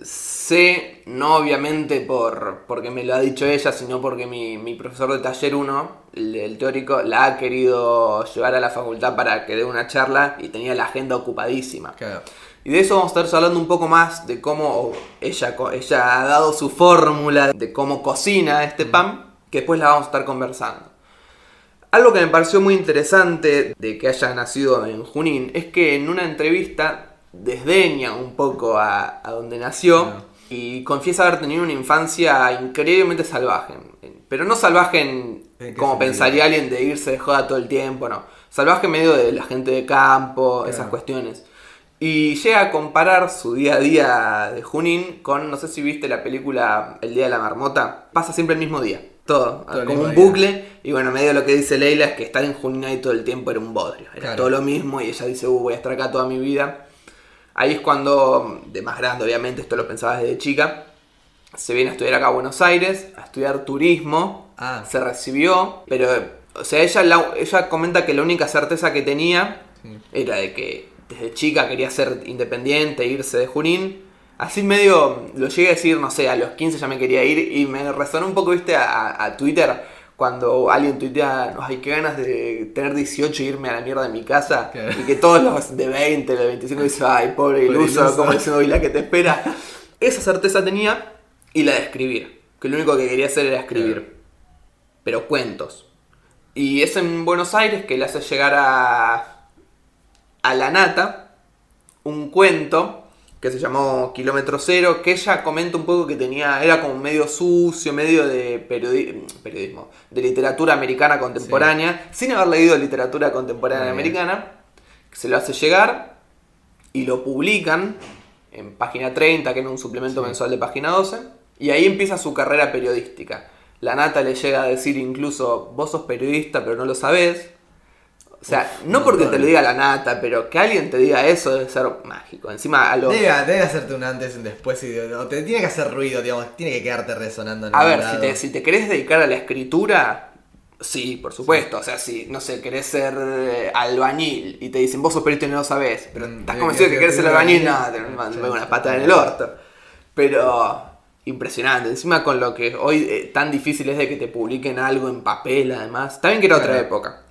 sé, no obviamente por porque me lo ha dicho ella, sino porque mi, mi profesor de taller 1, el, el teórico, la ha querido llevar a la facultad para que dé una charla y tenía la agenda ocupadísima. Claro. Y de eso vamos a estar hablando un poco más de cómo ella, ella ha dado su fórmula de cómo cocina este pan, que después la vamos a estar conversando. Algo que me pareció muy interesante de que haya nacido en Junín es que en una entrevista desdeña un poco a, a donde nació y confiesa haber tenido una infancia increíblemente salvaje. Pero no salvaje en, ¿En qué como pensaría alguien de irse de joda todo el tiempo, no. Salvaje en medio de la gente de campo, esas cuestiones. Y llega a comparar su día a día de Junín con, no sé si viste la película El Día de la Marmota, pasa siempre el mismo día. Todo, como un día. bucle. Y bueno, medio lo que dice Leila es que estar en Junín ahí todo el tiempo era un bodrio. Era Claro. todo lo mismo y ella dice, uh, voy a estar acá toda mi vida. Ahí es cuando, de más grande obviamente, esto lo pensaba desde chica, se viene a estudiar acá a Buenos Aires, a estudiar turismo, Ah. se recibió, pero, o sea, ella, la- ella comenta que la única certeza que tenía Sí. era de que desde chica quería ser independiente, irse de Junín. Así medio, lo llegué a decir, no sé, a los 15 ya me quería ir y me resonó un poco, viste, a, a Twitter. Cuando alguien tuitea, ay, qué ganas de tener 18 y irme a la mierda de mi casa. Y que todos los de 20, de 25 dicen, ay, pobre iluso, como diciendo, y la que te espera. Esa certeza tenía y la de escribir. Que lo único que quería hacer era escribir. Pero cuentos. Y es en Buenos Aires que le hace llegar a, a la nata un cuento que se llamó Kilómetro Cero, que ella comenta un poco que tenía, era como medio sucio, medio de periodi- periodismo, de literatura americana contemporánea, sin haber leído literatura contemporánea Muy americana, se lo hace llegar y lo publican en página 30, que era un suplemento Sí. mensual de página 12, y ahí empieza su carrera periodística. La nata le llega a decir incluso, vos sos periodista pero no lo sabés. O sea, Uf, no porque te lo diga la nata, pero que alguien te diga eso debe ser mágico. Encima a lo... Debe, debe hacerte un antes y un después. Y, o te tiene que hacer ruido, digamos. Tiene que quedarte resonando en A ver, si te, si te querés dedicar a la escritura, sí, por supuesto. O sea, si, no sé, querés ser eh, albañil y te dicen, vos sos periodista y no lo sabés, pero Mm, estás convencido sí, que querés ser albañil, no, te pego una sí, pata sí. en el orto. Pero impresionante. Encima con lo que hoy eh, tan difícil es de que te publiquen algo en papel, además. Bien que era otra Claro. época.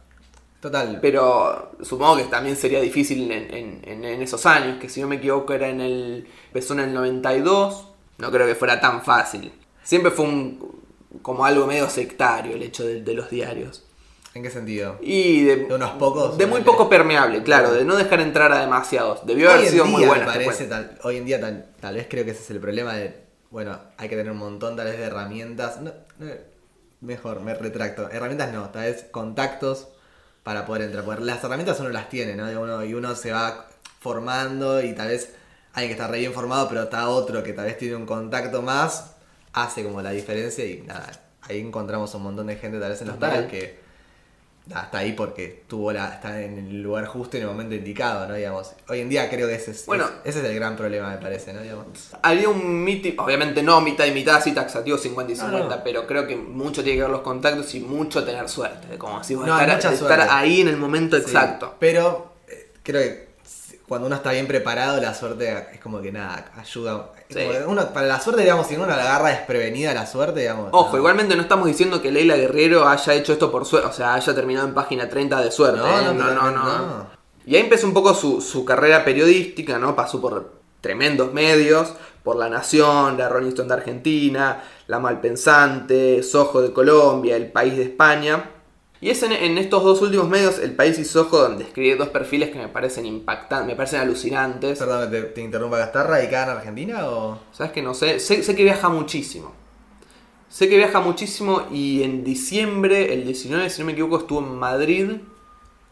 Total. Pero supongo que también sería difícil en, en- en- esos años, que si no me equivoco era en el... empezó en el 92, no creo que fuera tan fácil. Siempre fue un, como algo medio sectario el hecho de, de los diarios. ¿En qué sentido? Y de, ¿De unos pocos? De muy poco permeable, claro, de no dejar entrar a demasiados. Debió Hoy haber sido día muy buena. me te parece cuento. tal, hoy en día tal, tal vez creo que ese es el problema de, bueno, hay que tener un montón tal vez de herramientas, no, no, mejor, me retracto, herramientas no, tal vez contactos para poder entrar, porque las herramientas uno las tiene, ¿no? Y uno, y uno se va formando y tal vez alguien que está re bien formado, pero está otro que tal vez tiene un contacto más, hace como la diferencia y nada, ahí encontramos un montón de gente tal vez en los medios que está ahí porque tuvo la, está en el lugar justo y en el momento indicado, ¿no? Digamos, hoy en día creo que ese es, Bueno. es- ese es el gran problema, me parece, ¿no? Digamos. Había un miti, obviamente no mitad y mitad, así taxativo 50 y No, 50, no. pero creo que mucho tiene que ver los contactos y mucho tener suerte. Como así, No, estar, hay mucha estar suerte. ahí en el momento Sí, exacto. pero eh, creo que cuando uno está bien preparado, la suerte es como que nada, ayuda. Sí. uno, para la suerte, digamos, si uno la agarra desprevenida la suerte, digamos. Ojo, no. igualmente no estamos diciendo que Leila Guerrero haya hecho esto por suerte, o sea, haya terminado en página 30 de suerte. No, ¿eh? no, no, no. Y ahí empezó un poco su, su carrera periodística, ¿no? Pasó por tremendos medios, por La Nación, la Rolling Stone de Argentina, La Malpensante, Soho de Colombia, El País de España. Y es en, en estos dos últimos medios, El País y Soho, donde escribe dos perfiles que me parecen impactantes, me parecen alucinantes. Perdón, te, te interrumpa, ¿está radicada en Argentina o...? ¿Sabes que no sé? sé? sé que viaja muchísimo. Sé que viaja muchísimo y en diciembre, el 19, si no me equivoco, estuvo en Madrid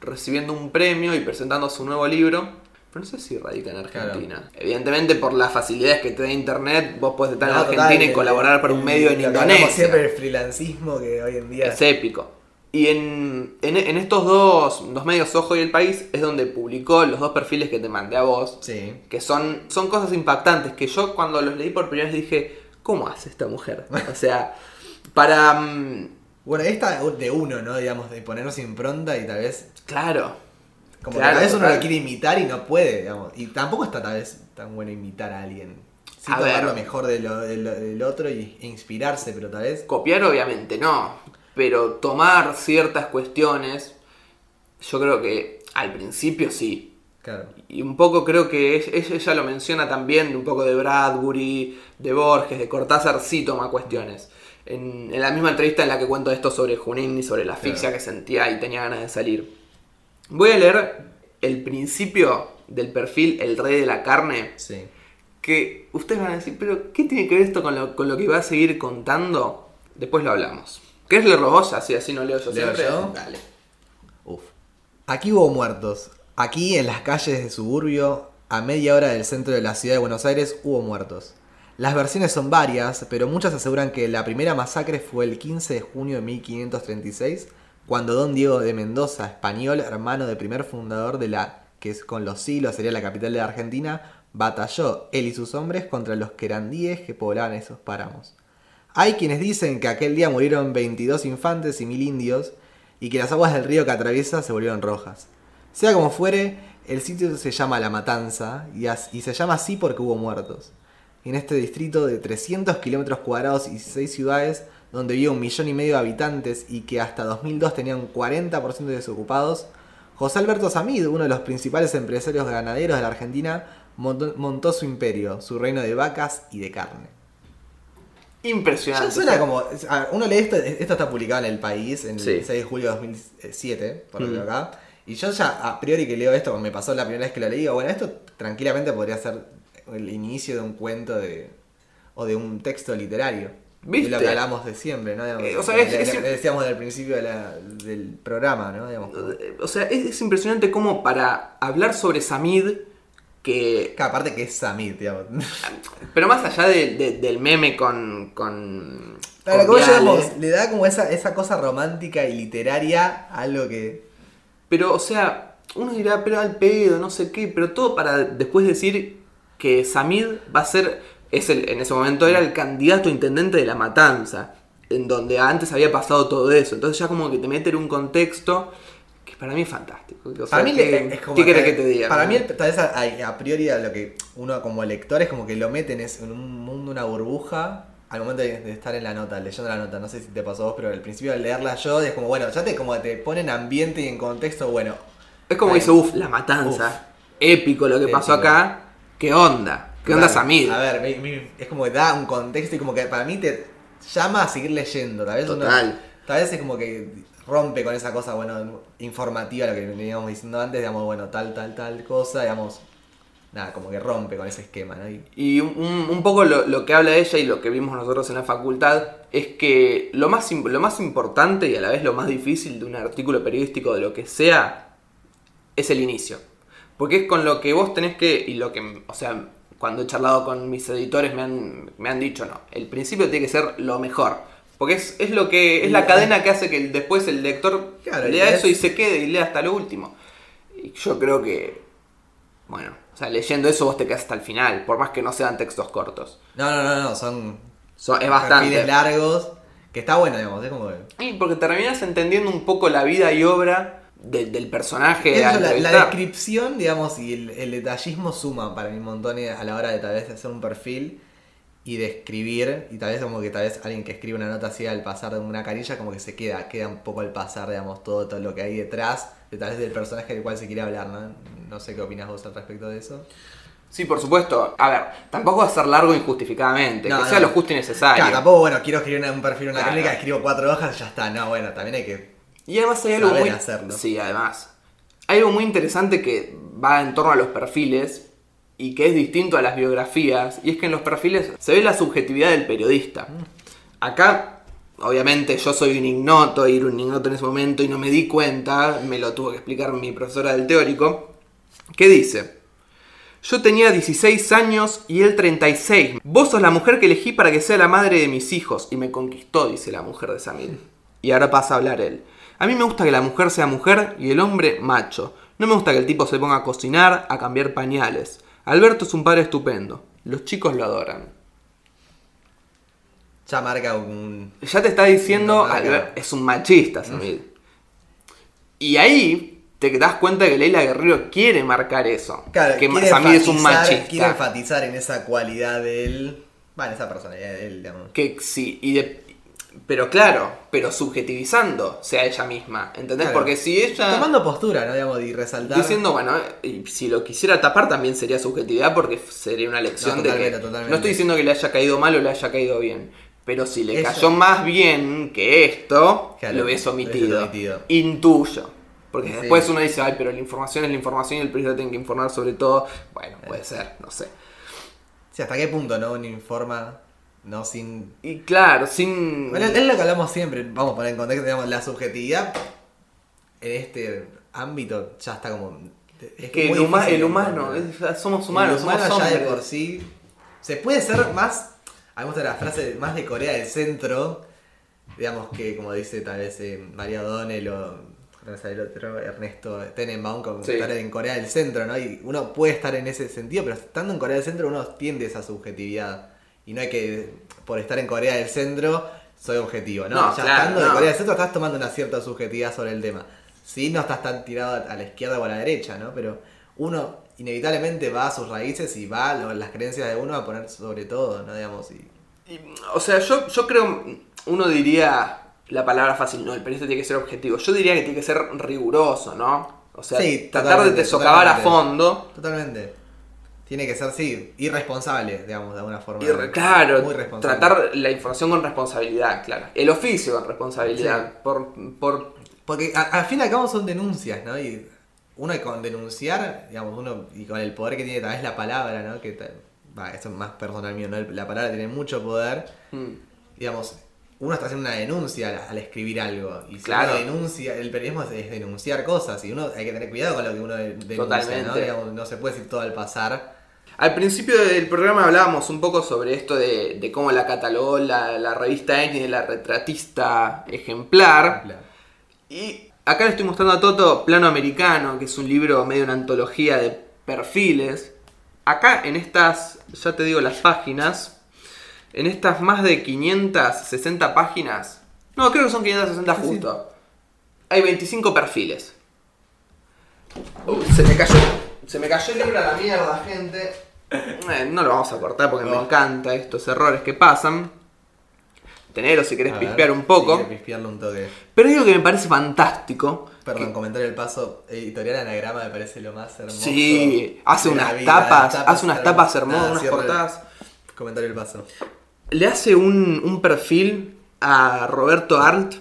recibiendo un premio y presentando su nuevo libro. Pero no sé si radica en Argentina. Evidentemente, por las facilidades que te da internet, vos podés estar No, en total, Argentina y el- colaborar para un medio en Indonesia. siempre el freelancismo que hoy en día... Es épico. Y en, en, en estos dos, dos medios, Ojo y El País, es donde publicó los dos perfiles que te mandé a vos. Sí. que son, son cosas impactantes que yo cuando los leí por primera vez dije, ¿cómo hace esta mujer? O sea, para... mm, Bueno, esta de uno, ¿no? Digamos, de ponernos impronta y tal vez... claro. Como Claro, que tal vez uno total. lo quiere imitar y no puede, digamos. Y tampoco está tal vez tan bueno imitar a alguien. Sí A tomar ver. lo mejor de lo- de lo- del otro y, e inspirarse, pero tal vez... Copiar obviamente no, pero tomar ciertas cuestiones, yo creo que al principio sí. Claro. Y un poco creo que ella, lo menciona también, un poco de Bradbury, de Borges, de Cortázar, sí toma cuestiones. En, en la misma entrevista en la que cuento esto sobre Junín y sobre la asfixia Claro. que sentía y tenía ganas de salir. Voy a leer el principio del perfil El Rey de la Carne, Sí. que ustedes van a decir, pero ¿qué tiene que ver esto con lo, con lo que va a seguir contando? Después lo hablamos. ¿Querés leerlo vos? Así, así no leo yo ¿Leo siempre. yo? Dale. Uf. Aquí hubo muertos. Aquí en las calles de suburbio, a media hora del centro de la ciudad de Buenos Aires, hubo muertos. Las versiones son varias, pero muchas aseguran que la primera masacre fue el 15 de junio de 1536, cuando don Diego de Mendoza, español, hermano del primer fundador de la que es con los siglos sería la capital de la Argentina, batalló él y sus hombres contra los querandíes que poblaban esos páramos. Hay quienes dicen que aquel día murieron 22 infantes y mil indios y que las aguas del río que atraviesa se volvieron rojas. Sea como fuere, el sitio se llama La Matanza y, se llama así porque hubo muertos. En este distrito de 300 kilómetros cuadrados y 6 ciudades, donde vive un millón y medio de habitantes y que hasta 2002 tenían 40% de desocupados, José Alberto Samid, uno de los principales empresarios ganaderos de la Argentina, montó su imperio, su reino de vacas y de carne. Impresionante. Ya suena como. a ver, uno lee esto, esto está publicado en El País, en Sí. el 6 de julio de 2007, por lo que Mm. acá. Y yo ya, a priori que leo esto, me pasó la primera vez que lo leí, digo, bueno, esto tranquilamente podría ser el inicio de un cuento de o de un texto literario. ¿Viste? De lo que hablamos de siempre, ¿no? Digamos, Eh, o sea, es- le- es- le decíamos del principio de la- del programa, ¿no? Digamos, como- O sea, es, es impresionante cómo para hablar sobre Samid, que... que aparte que es Samid, digamos. Pero más allá de- de- del meme con... con, Claro, con le da como esa, esa cosa romántica y literaria a algo que. Pero, o sea, uno dirá, pero al pedo, no sé qué, pero todo para después decir que Samid va a ser, es el, en ese momento era el candidato intendente de La Matanza, en donde antes había pasado todo eso. Entonces ya como que te mete en un contexto para mí es fantástico. O sea, para mí ¿qué, es como ¿qué querés que te diga? Para no? mí, tal vez a, a priori a lo que uno como lector es como que lo meten es en un mundo, una burbuja. Al momento de, de estar en la nota, leyendo la nota, no sé si te pasó a vos, pero al principio de leerla yo, es como, bueno, ya te como te ponen ambiente y en contexto, bueno. Es como dice, uff, La Matanza, épico lo que pasó acá, ¿qué onda? ¿Qué onda Samid? A ver, mi- mi- es como que da un contexto y como que para mí te llama a seguir leyendo. Tal vez uno- Total. tal vez es como que rompe con esa cosa, bueno, informativa, lo que veníamos diciendo antes, digamos, bueno, tal, tal, tal cosa, digamos. Nada, como que rompe con ese esquema. Y- un, un- poco lo, lo que habla ella y lo que vimos nosotros en la facultad es que lo más, lo más importante y a la vez lo más difícil de un artículo periodístico de lo que sea es el inicio. Porque es con lo que vos tenés que, y lo que, o sea, cuando he charlado con mis editores me han, me han dicho, no, el principio tiene que ser lo mejor. Porque es, es lo que, es la cadena que hace que el- después el lector Claro, lea eso es- y se quede y lea hasta lo último. Y yo creo que, bueno, o sea, leyendo eso vos te quedas hasta el final, por más que no sean textos cortos. No, no, no, no, son So- es bastante. perfiles largos, que está bueno, digamos, es como. Y porque terminas entendiendo un poco la vida y obra de- del personaje. Eso, la, descripción, digamos, y el, el detallismo suma para mí montón a la hora de tal vez hacer un perfil y de escribir, y tal vez como que tal vez alguien que escribe una nota así al pasar de una carilla, como que se queda, queda un poco al pasar, digamos, todo, todo lo que hay detrás, de tal vez del personaje del cual se quiere hablar, ¿no? No sé qué opinas vos al respecto de eso. Sí, por supuesto. A ver, tampoco va a ser largo injustificadamente. No, que sea lo justo y necesario. Claro, tampoco, bueno, quiero escribir un perfil, una Claro. crónica, escribo cuatro hojas y ya está. No, bueno, también hay que... Y además hay algo Saber muy. hacerlo. Sí, además. Hay algo muy interesante que va en torno a los perfiles y que es distinto a las biografías. Y es que en los perfiles se ve la subjetividad del periodista. Acá, obviamente, yo soy un ignoto, y era un ignoto en ese momento y no me di cuenta. Me lo tuvo que explicar mi profesora del teórico. ¿Qué dice? Yo tenía 16 años y él 36. Vos sos la mujer que elegí para que sea la madre de mis hijos. Y me conquistó, dice la mujer de Samir. Y ahora pasa a hablar él. A mí me gusta que la mujer sea mujer y el hombre macho. No me gusta que el tipo se ponga a cocinar, a cambiar pañales. Alberto es un padre estupendo. Los chicos lo adoran. Ya marca un... Ya te está diciendo. Albert- es un machista, Samir. Y ahí te das cuenta que Leila Guerrero quiere marcar eso. Claro, que Samir es un machista. Quiere enfatizar en esa cualidad de él. Bueno, esa personalidad de él, digamos. Que sí, y de- pero claro, pero subjetivizando sea ella misma, ¿entendés? Claro. Porque si ella Tomando postura, ¿no? Digamos, y resaltar. diciendo, bueno, y si lo quisiera tapar también sería subjetividad porque sería una lección No, de que totalmente, no estoy diciendo que le haya caído mal o le haya caído bien, pero si le Eso. cayó más bien que esto, Claro, lo hubiese lo hubiese omitido. omitido. Intuyo. Porque Sí. después uno dice, ay, pero la información es la información y el periodista tiene que informar sobre todo. Bueno, puede ser, no sé. Sí, hasta qué punto, ¿no? Uno informa, no sin. Y claro, sin... Bueno, es lo que hablamos siempre, vamos a poner en contexto, digamos, la subjetividad en este ámbito ya está como Es que el, huma- humano, es- somos humanos, el humano somos ya de por sí. Se puede ser más. A mí me gusta la frase más de Corea del Centro. Digamos que, como dice tal vez eh, María O'Donnell o no sé, el otro, Ernesto Tenenbaum, como Sí. estar en Corea del Centro, ¿no? Y uno puede estar en ese sentido, pero estando en Corea del Centro uno tiende esa subjetividad. Y no hay que, por estar en Corea del Centro, soy objetivo, ¿no? No, ya claro, estando en no. Corea del Centro estás tomando una cierta subjetividad sobre el tema. Sí, no estás tan tirado a la izquierda o a la derecha, ¿no? Pero uno inevitablemente va a sus raíces y va a las creencias de uno a poner sobre todo, ¿no? Digamos, y... Y, o sea, yo, yo creo, uno diría la palabra fácil, no, el periodista tiene que ser objetivo. Yo diría que tiene que ser riguroso, ¿no? O sea, Sí, tratar de te socavar a fondo. Totalmente. Tiene que ser, sí, irresponsable, digamos, de alguna forma. Claro, Muy responsable. tratar la información con responsabilidad, claro. El oficio con responsabilidad. Por, por, Porque a- al fin y al cabo son denuncias, ¿no? Y uno con denunciar, digamos, uno, y con el poder que tiene tal vez la palabra, ¿no? Que va, esto es más personal mío, ¿no? La palabra tiene mucho poder. mm, digamos, uno está haciendo una denuncia al, escribir algo. Y si Claro. uno denuncia, el periodismo es, denunciar cosas. Y uno hay que tener cuidado con lo que uno de- denuncia, ¿no? Totalmente. Digamos, no se puede decir todo al pasar. Al principio del programa hablábamos un poco sobre esto de, de cómo la catalogó la, la revista N de la retratista ejemplar. Claro. Y acá le estoy mostrando a Toto Plano Americano, que es un libro medio una antología de perfiles. Acá en estas, ya te digo las páginas, en estas más de 560 páginas, no, creo que son 560 Sí, sí. justo, hay 25 perfiles. Uy, se me cayó, se me cayó el libro a la mierda, gente. Eh, no lo vamos a cortar porque me encanta estos errores que pasan. Tenelo si querés A ver, pispear un poco. sí, pispearlo un toque. Pero digo que me parece fantástico. Perdón, comentario del paso. Editorial Anagrama me parece lo más hermoso. Sí, hace unas vida, tapas, hace unas tapas hermosas, Nada, unas cierro el portadas. Comentario del paso. Le hace un, un perfil a Roberto Arlt,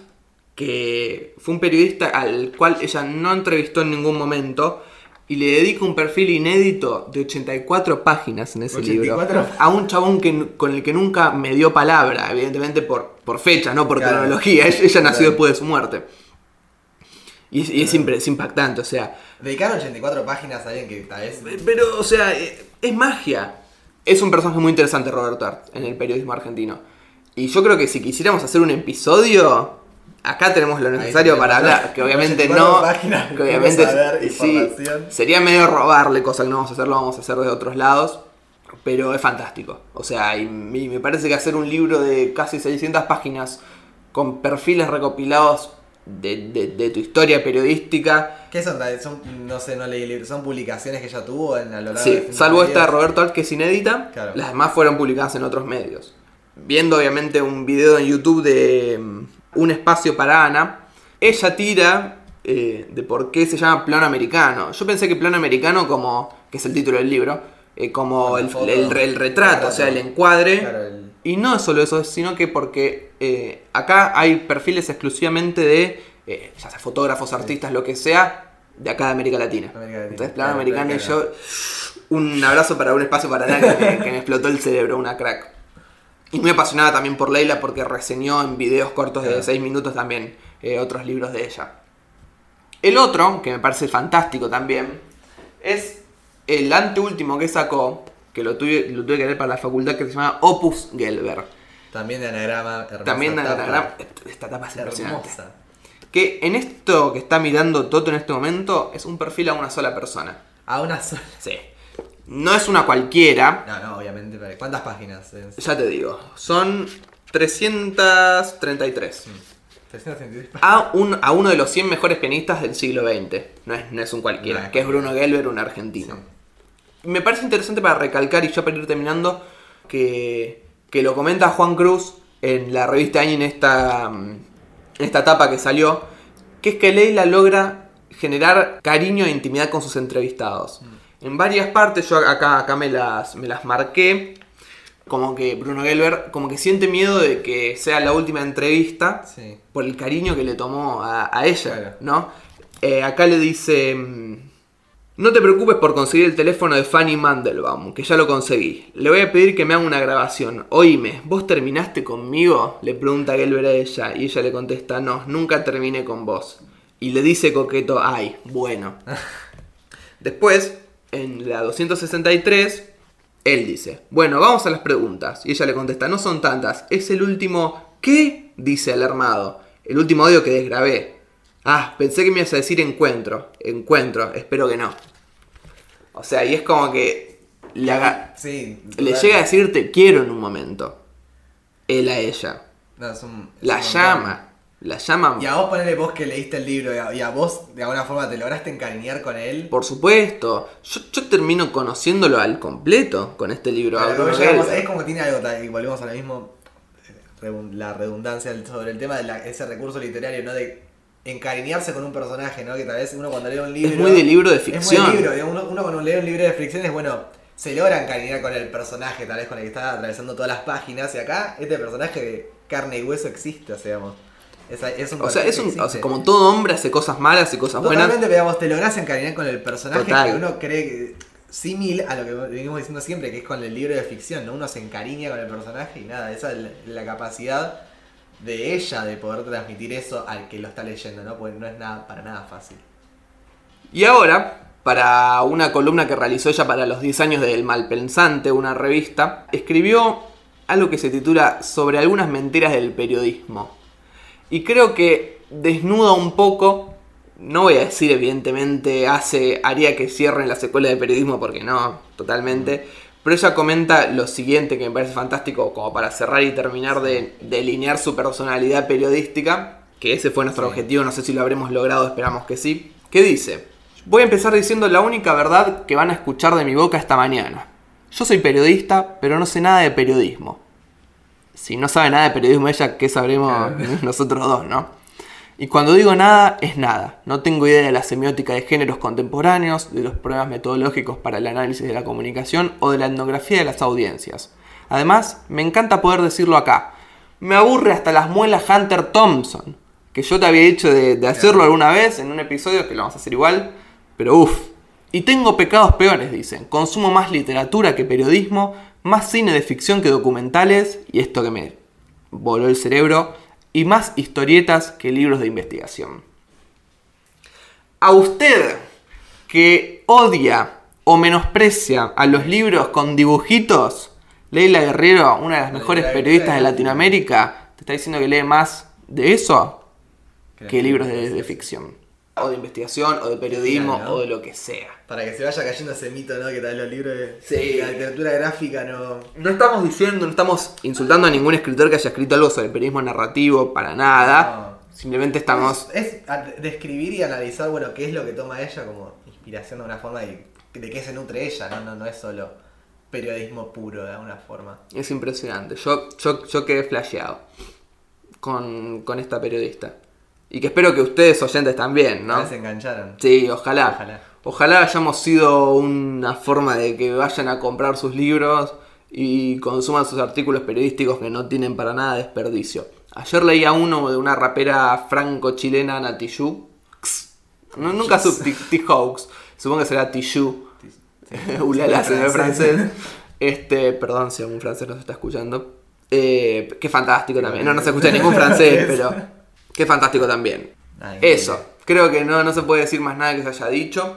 que fue un periodista al cual ella no entrevistó en ningún momento, y le dedica un perfil inédito de 84 páginas en ese 84. libro. A un chabón que, con el que nunca me dio palabra, evidentemente por, por fecha, no por Claro. cronología. Ella, ella nació Claro. después de su muerte. Y es, y es impactante, o sea. Dedicar 84 páginas a alguien que tal vez. Pero, o sea, eh, es magia. Es un personaje muy interesante, Roberto Art, en el periodismo argentino. Y yo creo que si quisiéramos hacer un episodio, acá tenemos lo necesario para hablar. Que obviamente 84 no. Que obviamente sí, sería medio robarle cosas que no vamos a hacer, lo vamos a hacer de otros lados. Pero es fantástico. O sea, y, y me parece que hacer un libro de casi 600 páginas con perfiles recopilados de, de- de tu historia periodística. ¿Qué son? son? No sé, no leí libros. ¿Son publicaciones que ella tuvo en, a lo largo Sí, de salvo esta de? Roberto Alt que es inédita, Claro. las demás fueron publicadas en otros medios. Viendo obviamente un video en YouTube de Un espacio para Ana, ella tira eh, de por qué se llama plano americano. Yo pensé que plano americano como, que es el título del libro, eh, como el, foto. el- el retrato, o sea, el encuadre. Claro, el- Y no es solo eso, sino que porque eh, acá hay perfiles exclusivamente de, ya sea fotógrafos, artistas, lo que sea, de acá de América Latina. América Latina. Entonces, plano Claro, americano y yo, un abrazo para un espacio para nada que, que me explotó el cerebro, una crack. Y muy apasionada también por Leila porque reseñó en videos cortos de Claro. 6 minutos también eh, otros libros de ella. El otro, que me parece fantástico también, es el anteúltimo que sacó, que lo tuve, lo tuve que leer para la facultad, que se llama Opus Gelber. También de anagrama. hermosa También de anagrama. Esta tapa es impresionante. Hermosa. Que en esto que está mirando Toto en este momento es un perfil a una sola persona. A una sola. Sí. No es una cualquiera. No, no, obviamente. pero ¿Cuántas páginas? Eh, Ya te digo. Son 333. 333 páginas. A, un, a uno de los 100 mejores pianistas del siglo XX. No es, no es un cualquiera. No es que es Bruno Gelber, un argentino. Me parece interesante para recalcar, y ya para ir terminando, que, que lo comenta Juan Cruz en la revista Año en esta, mm, en esta etapa que salió, que es que Leila logra generar cariño e intimidad con sus entrevistados. En varias partes, yo acá, acá me, las, me las marqué, como que Bruno Gelber como que siente miedo de que sea la última entrevista Sí. por el cariño que le tomó a, a ella, Claro. ¿no? Eh, acá le dice, mm, no te preocupes por conseguir el teléfono de Fanny Mandelbaum, que ya lo conseguí. Le voy a pedir que me haga una grabación. Oíme, ¿vos terminaste conmigo? Le pregunta Gelber a ella, y ella le contesta, no, nunca terminé con vos. Y le dice coqueto, ay, bueno. Después, en la 263, él dice, bueno, vamos a las preguntas. Y ella le contesta, no son tantas, es el último, ¿qué? Dice el armado, el último audio que desgrabé. Ah, pensé que me ibas a decir encuentro, encuentro, espero que no. O sea, y es como que le, haga- Sí. le llega a decir te quiero en un momento. Él a ella. No, es un- es La llama. La llama. Y a vos ponele vos que leíste el libro y a, y a vos de alguna forma te lograste encariñar con él. Por supuesto. Yo, yo termino conociéndolo al completo con este libro. Que Bruno llegamos, es como tiene algo, y volvemos a lo mismo, eh, la redundancia sobre el tema de la- ese recurso literario, ¿no? De encariñarse con un personaje, ¿no? Que tal vez uno cuando lee un libro... muy de libro de Es muy ficción. de libro, uno, uno cuando lee un libro de ficción es, bueno, se logra encariñar con el personaje, tal vez con el que está atravesando todas las páginas, y acá este personaje de carne y hueso existe, o sea, digamos, es, es un O sea, es un, o sea, como todo hombre hace cosas malas y cosas buenas. Totalmente, digamos, te lográs encariñar con el personaje Total. que uno cree símil a lo que venimos diciendo siempre, que es con el libro de ficción, ¿no? Uno se encariña con el personaje y nada, esa es la, la capacidad de ella de poder transmitir eso al que lo está leyendo, ¿no? Porque no es nada para nada fácil. Y ahora, para una columna que realizó ella para los 10 años del Malpensante, una revista, escribió algo que se titula Sobre algunas mentiras del periodismo. Y creo que desnuda un poco, no voy a decir evidentemente hace, haría que cierren la secuela de periodismo porque no, totalmente. Pero ella comenta lo siguiente que me parece fantástico, como para cerrar y terminar de delinear su personalidad periodística, que ese fue nuestro Sí. objetivo, no sé si lo habremos logrado, esperamos que sí. ¿Qué dice? Voy a empezar diciendo la única verdad que van a escuchar de mi boca esta mañana. Yo soy periodista, pero no sé nada de periodismo. Si no sabe nada de periodismo ella, ¿qué sabremos nosotros dos, no? Y cuando digo nada, es nada. No tengo idea de la semiótica de géneros contemporáneos, de los problemas metodológicos para el análisis de la comunicación o de la etnografía de las audiencias. Además, me encanta poder decirlo acá. Me aburre hasta las muelas Hunter Thompson, que yo te había dicho de, de hacerlo alguna vez en un episodio, que lo vamos a hacer igual, pero uff. Y tengo pecados peores, dicen. Consumo más literatura que periodismo, más cine de ficción que documentales, y esto que me voló el cerebro, y más historietas que libros de investigación. A usted que odia o menosprecia a los libros con dibujitos, Leila Guerrero, una de las mejores periodistas de. Latinoamérica, te está diciendo que lee más de eso Que libros de, de ficción. O de investigación, o de periodismo, ¿no? o de lo que sea. Para que se vaya cayendo ese mito, ¿no? Que tal los libros de Sí. la literatura gráfica no... No estamos diciendo, no estamos insultando a ningún escritor que haya escrito algo sobre el periodismo narrativo, para nada. Simplemente estamos... Es, describir y analizar, bueno, qué es lo que toma ella como inspiración de una forma y de qué se nutre ella, ¿no? No, no es solo periodismo puro de alguna forma. Es impresionante. Yo, yo, yo quedé flasheado con, con esta periodista. Y que espero que ustedes oyentes también, ¿no? Se engancharon. Sí, ojalá. Ojalá. Ojalá hayamos sido una forma de que vayan a comprar sus libros y consuman sus artículos periodísticos que no tienen para nada desperdicio. Ayer leía uno de una rapera franco-chilena, Natiyu. No, nunca supe T-Hawks. Supongo que será Tijoux. Ulala, se ve francés. Este, perdón si algún francés nos está escuchando. Eh, qué fantástico también. No, no se escucha ningún francés, pero qué fantástico también. Eso, creo que no, no se puede decir más nada que se haya dicho.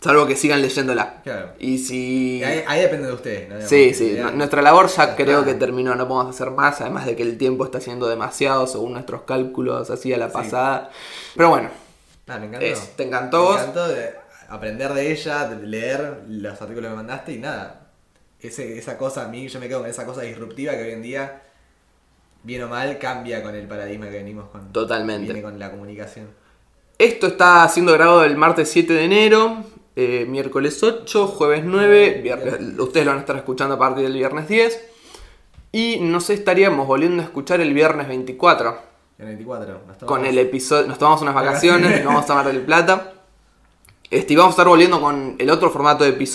Salvo que sigan leyéndola. Claro. Y si. Ahí, ahí depende de ustedes, ¿no? Sí, sí, que nuestra labor ya creo que terminó, no podemos hacer más, además de que el tiempo está siendo demasiado según nuestros cálculos así a la Sí. pasada. Pero bueno, Ah, me encantó. Es, ¿te encantó vos? Me encantó de aprender de ella, de leer los artículos que me mandaste y nada. Ese, esa cosa, a mí yo me quedo con esa cosa disruptiva que hoy en día, bien o mal, cambia con el paradigma que venimos con. Totalmente. Viene con la comunicación. esto está siendo grabado el martes 7 de enero, eh, miércoles 8, jueves 9, viernes- ustedes lo van a estar escuchando a partir del viernes 10. Y nos estaríamos volviendo a escuchar el viernes 24. El 24. nos tomamos- con el episodio. Nos tomamos unas vacaciones, nos vamos a Mar del Plata. Este, y vamos a estar volviendo con el otro formato de episodio.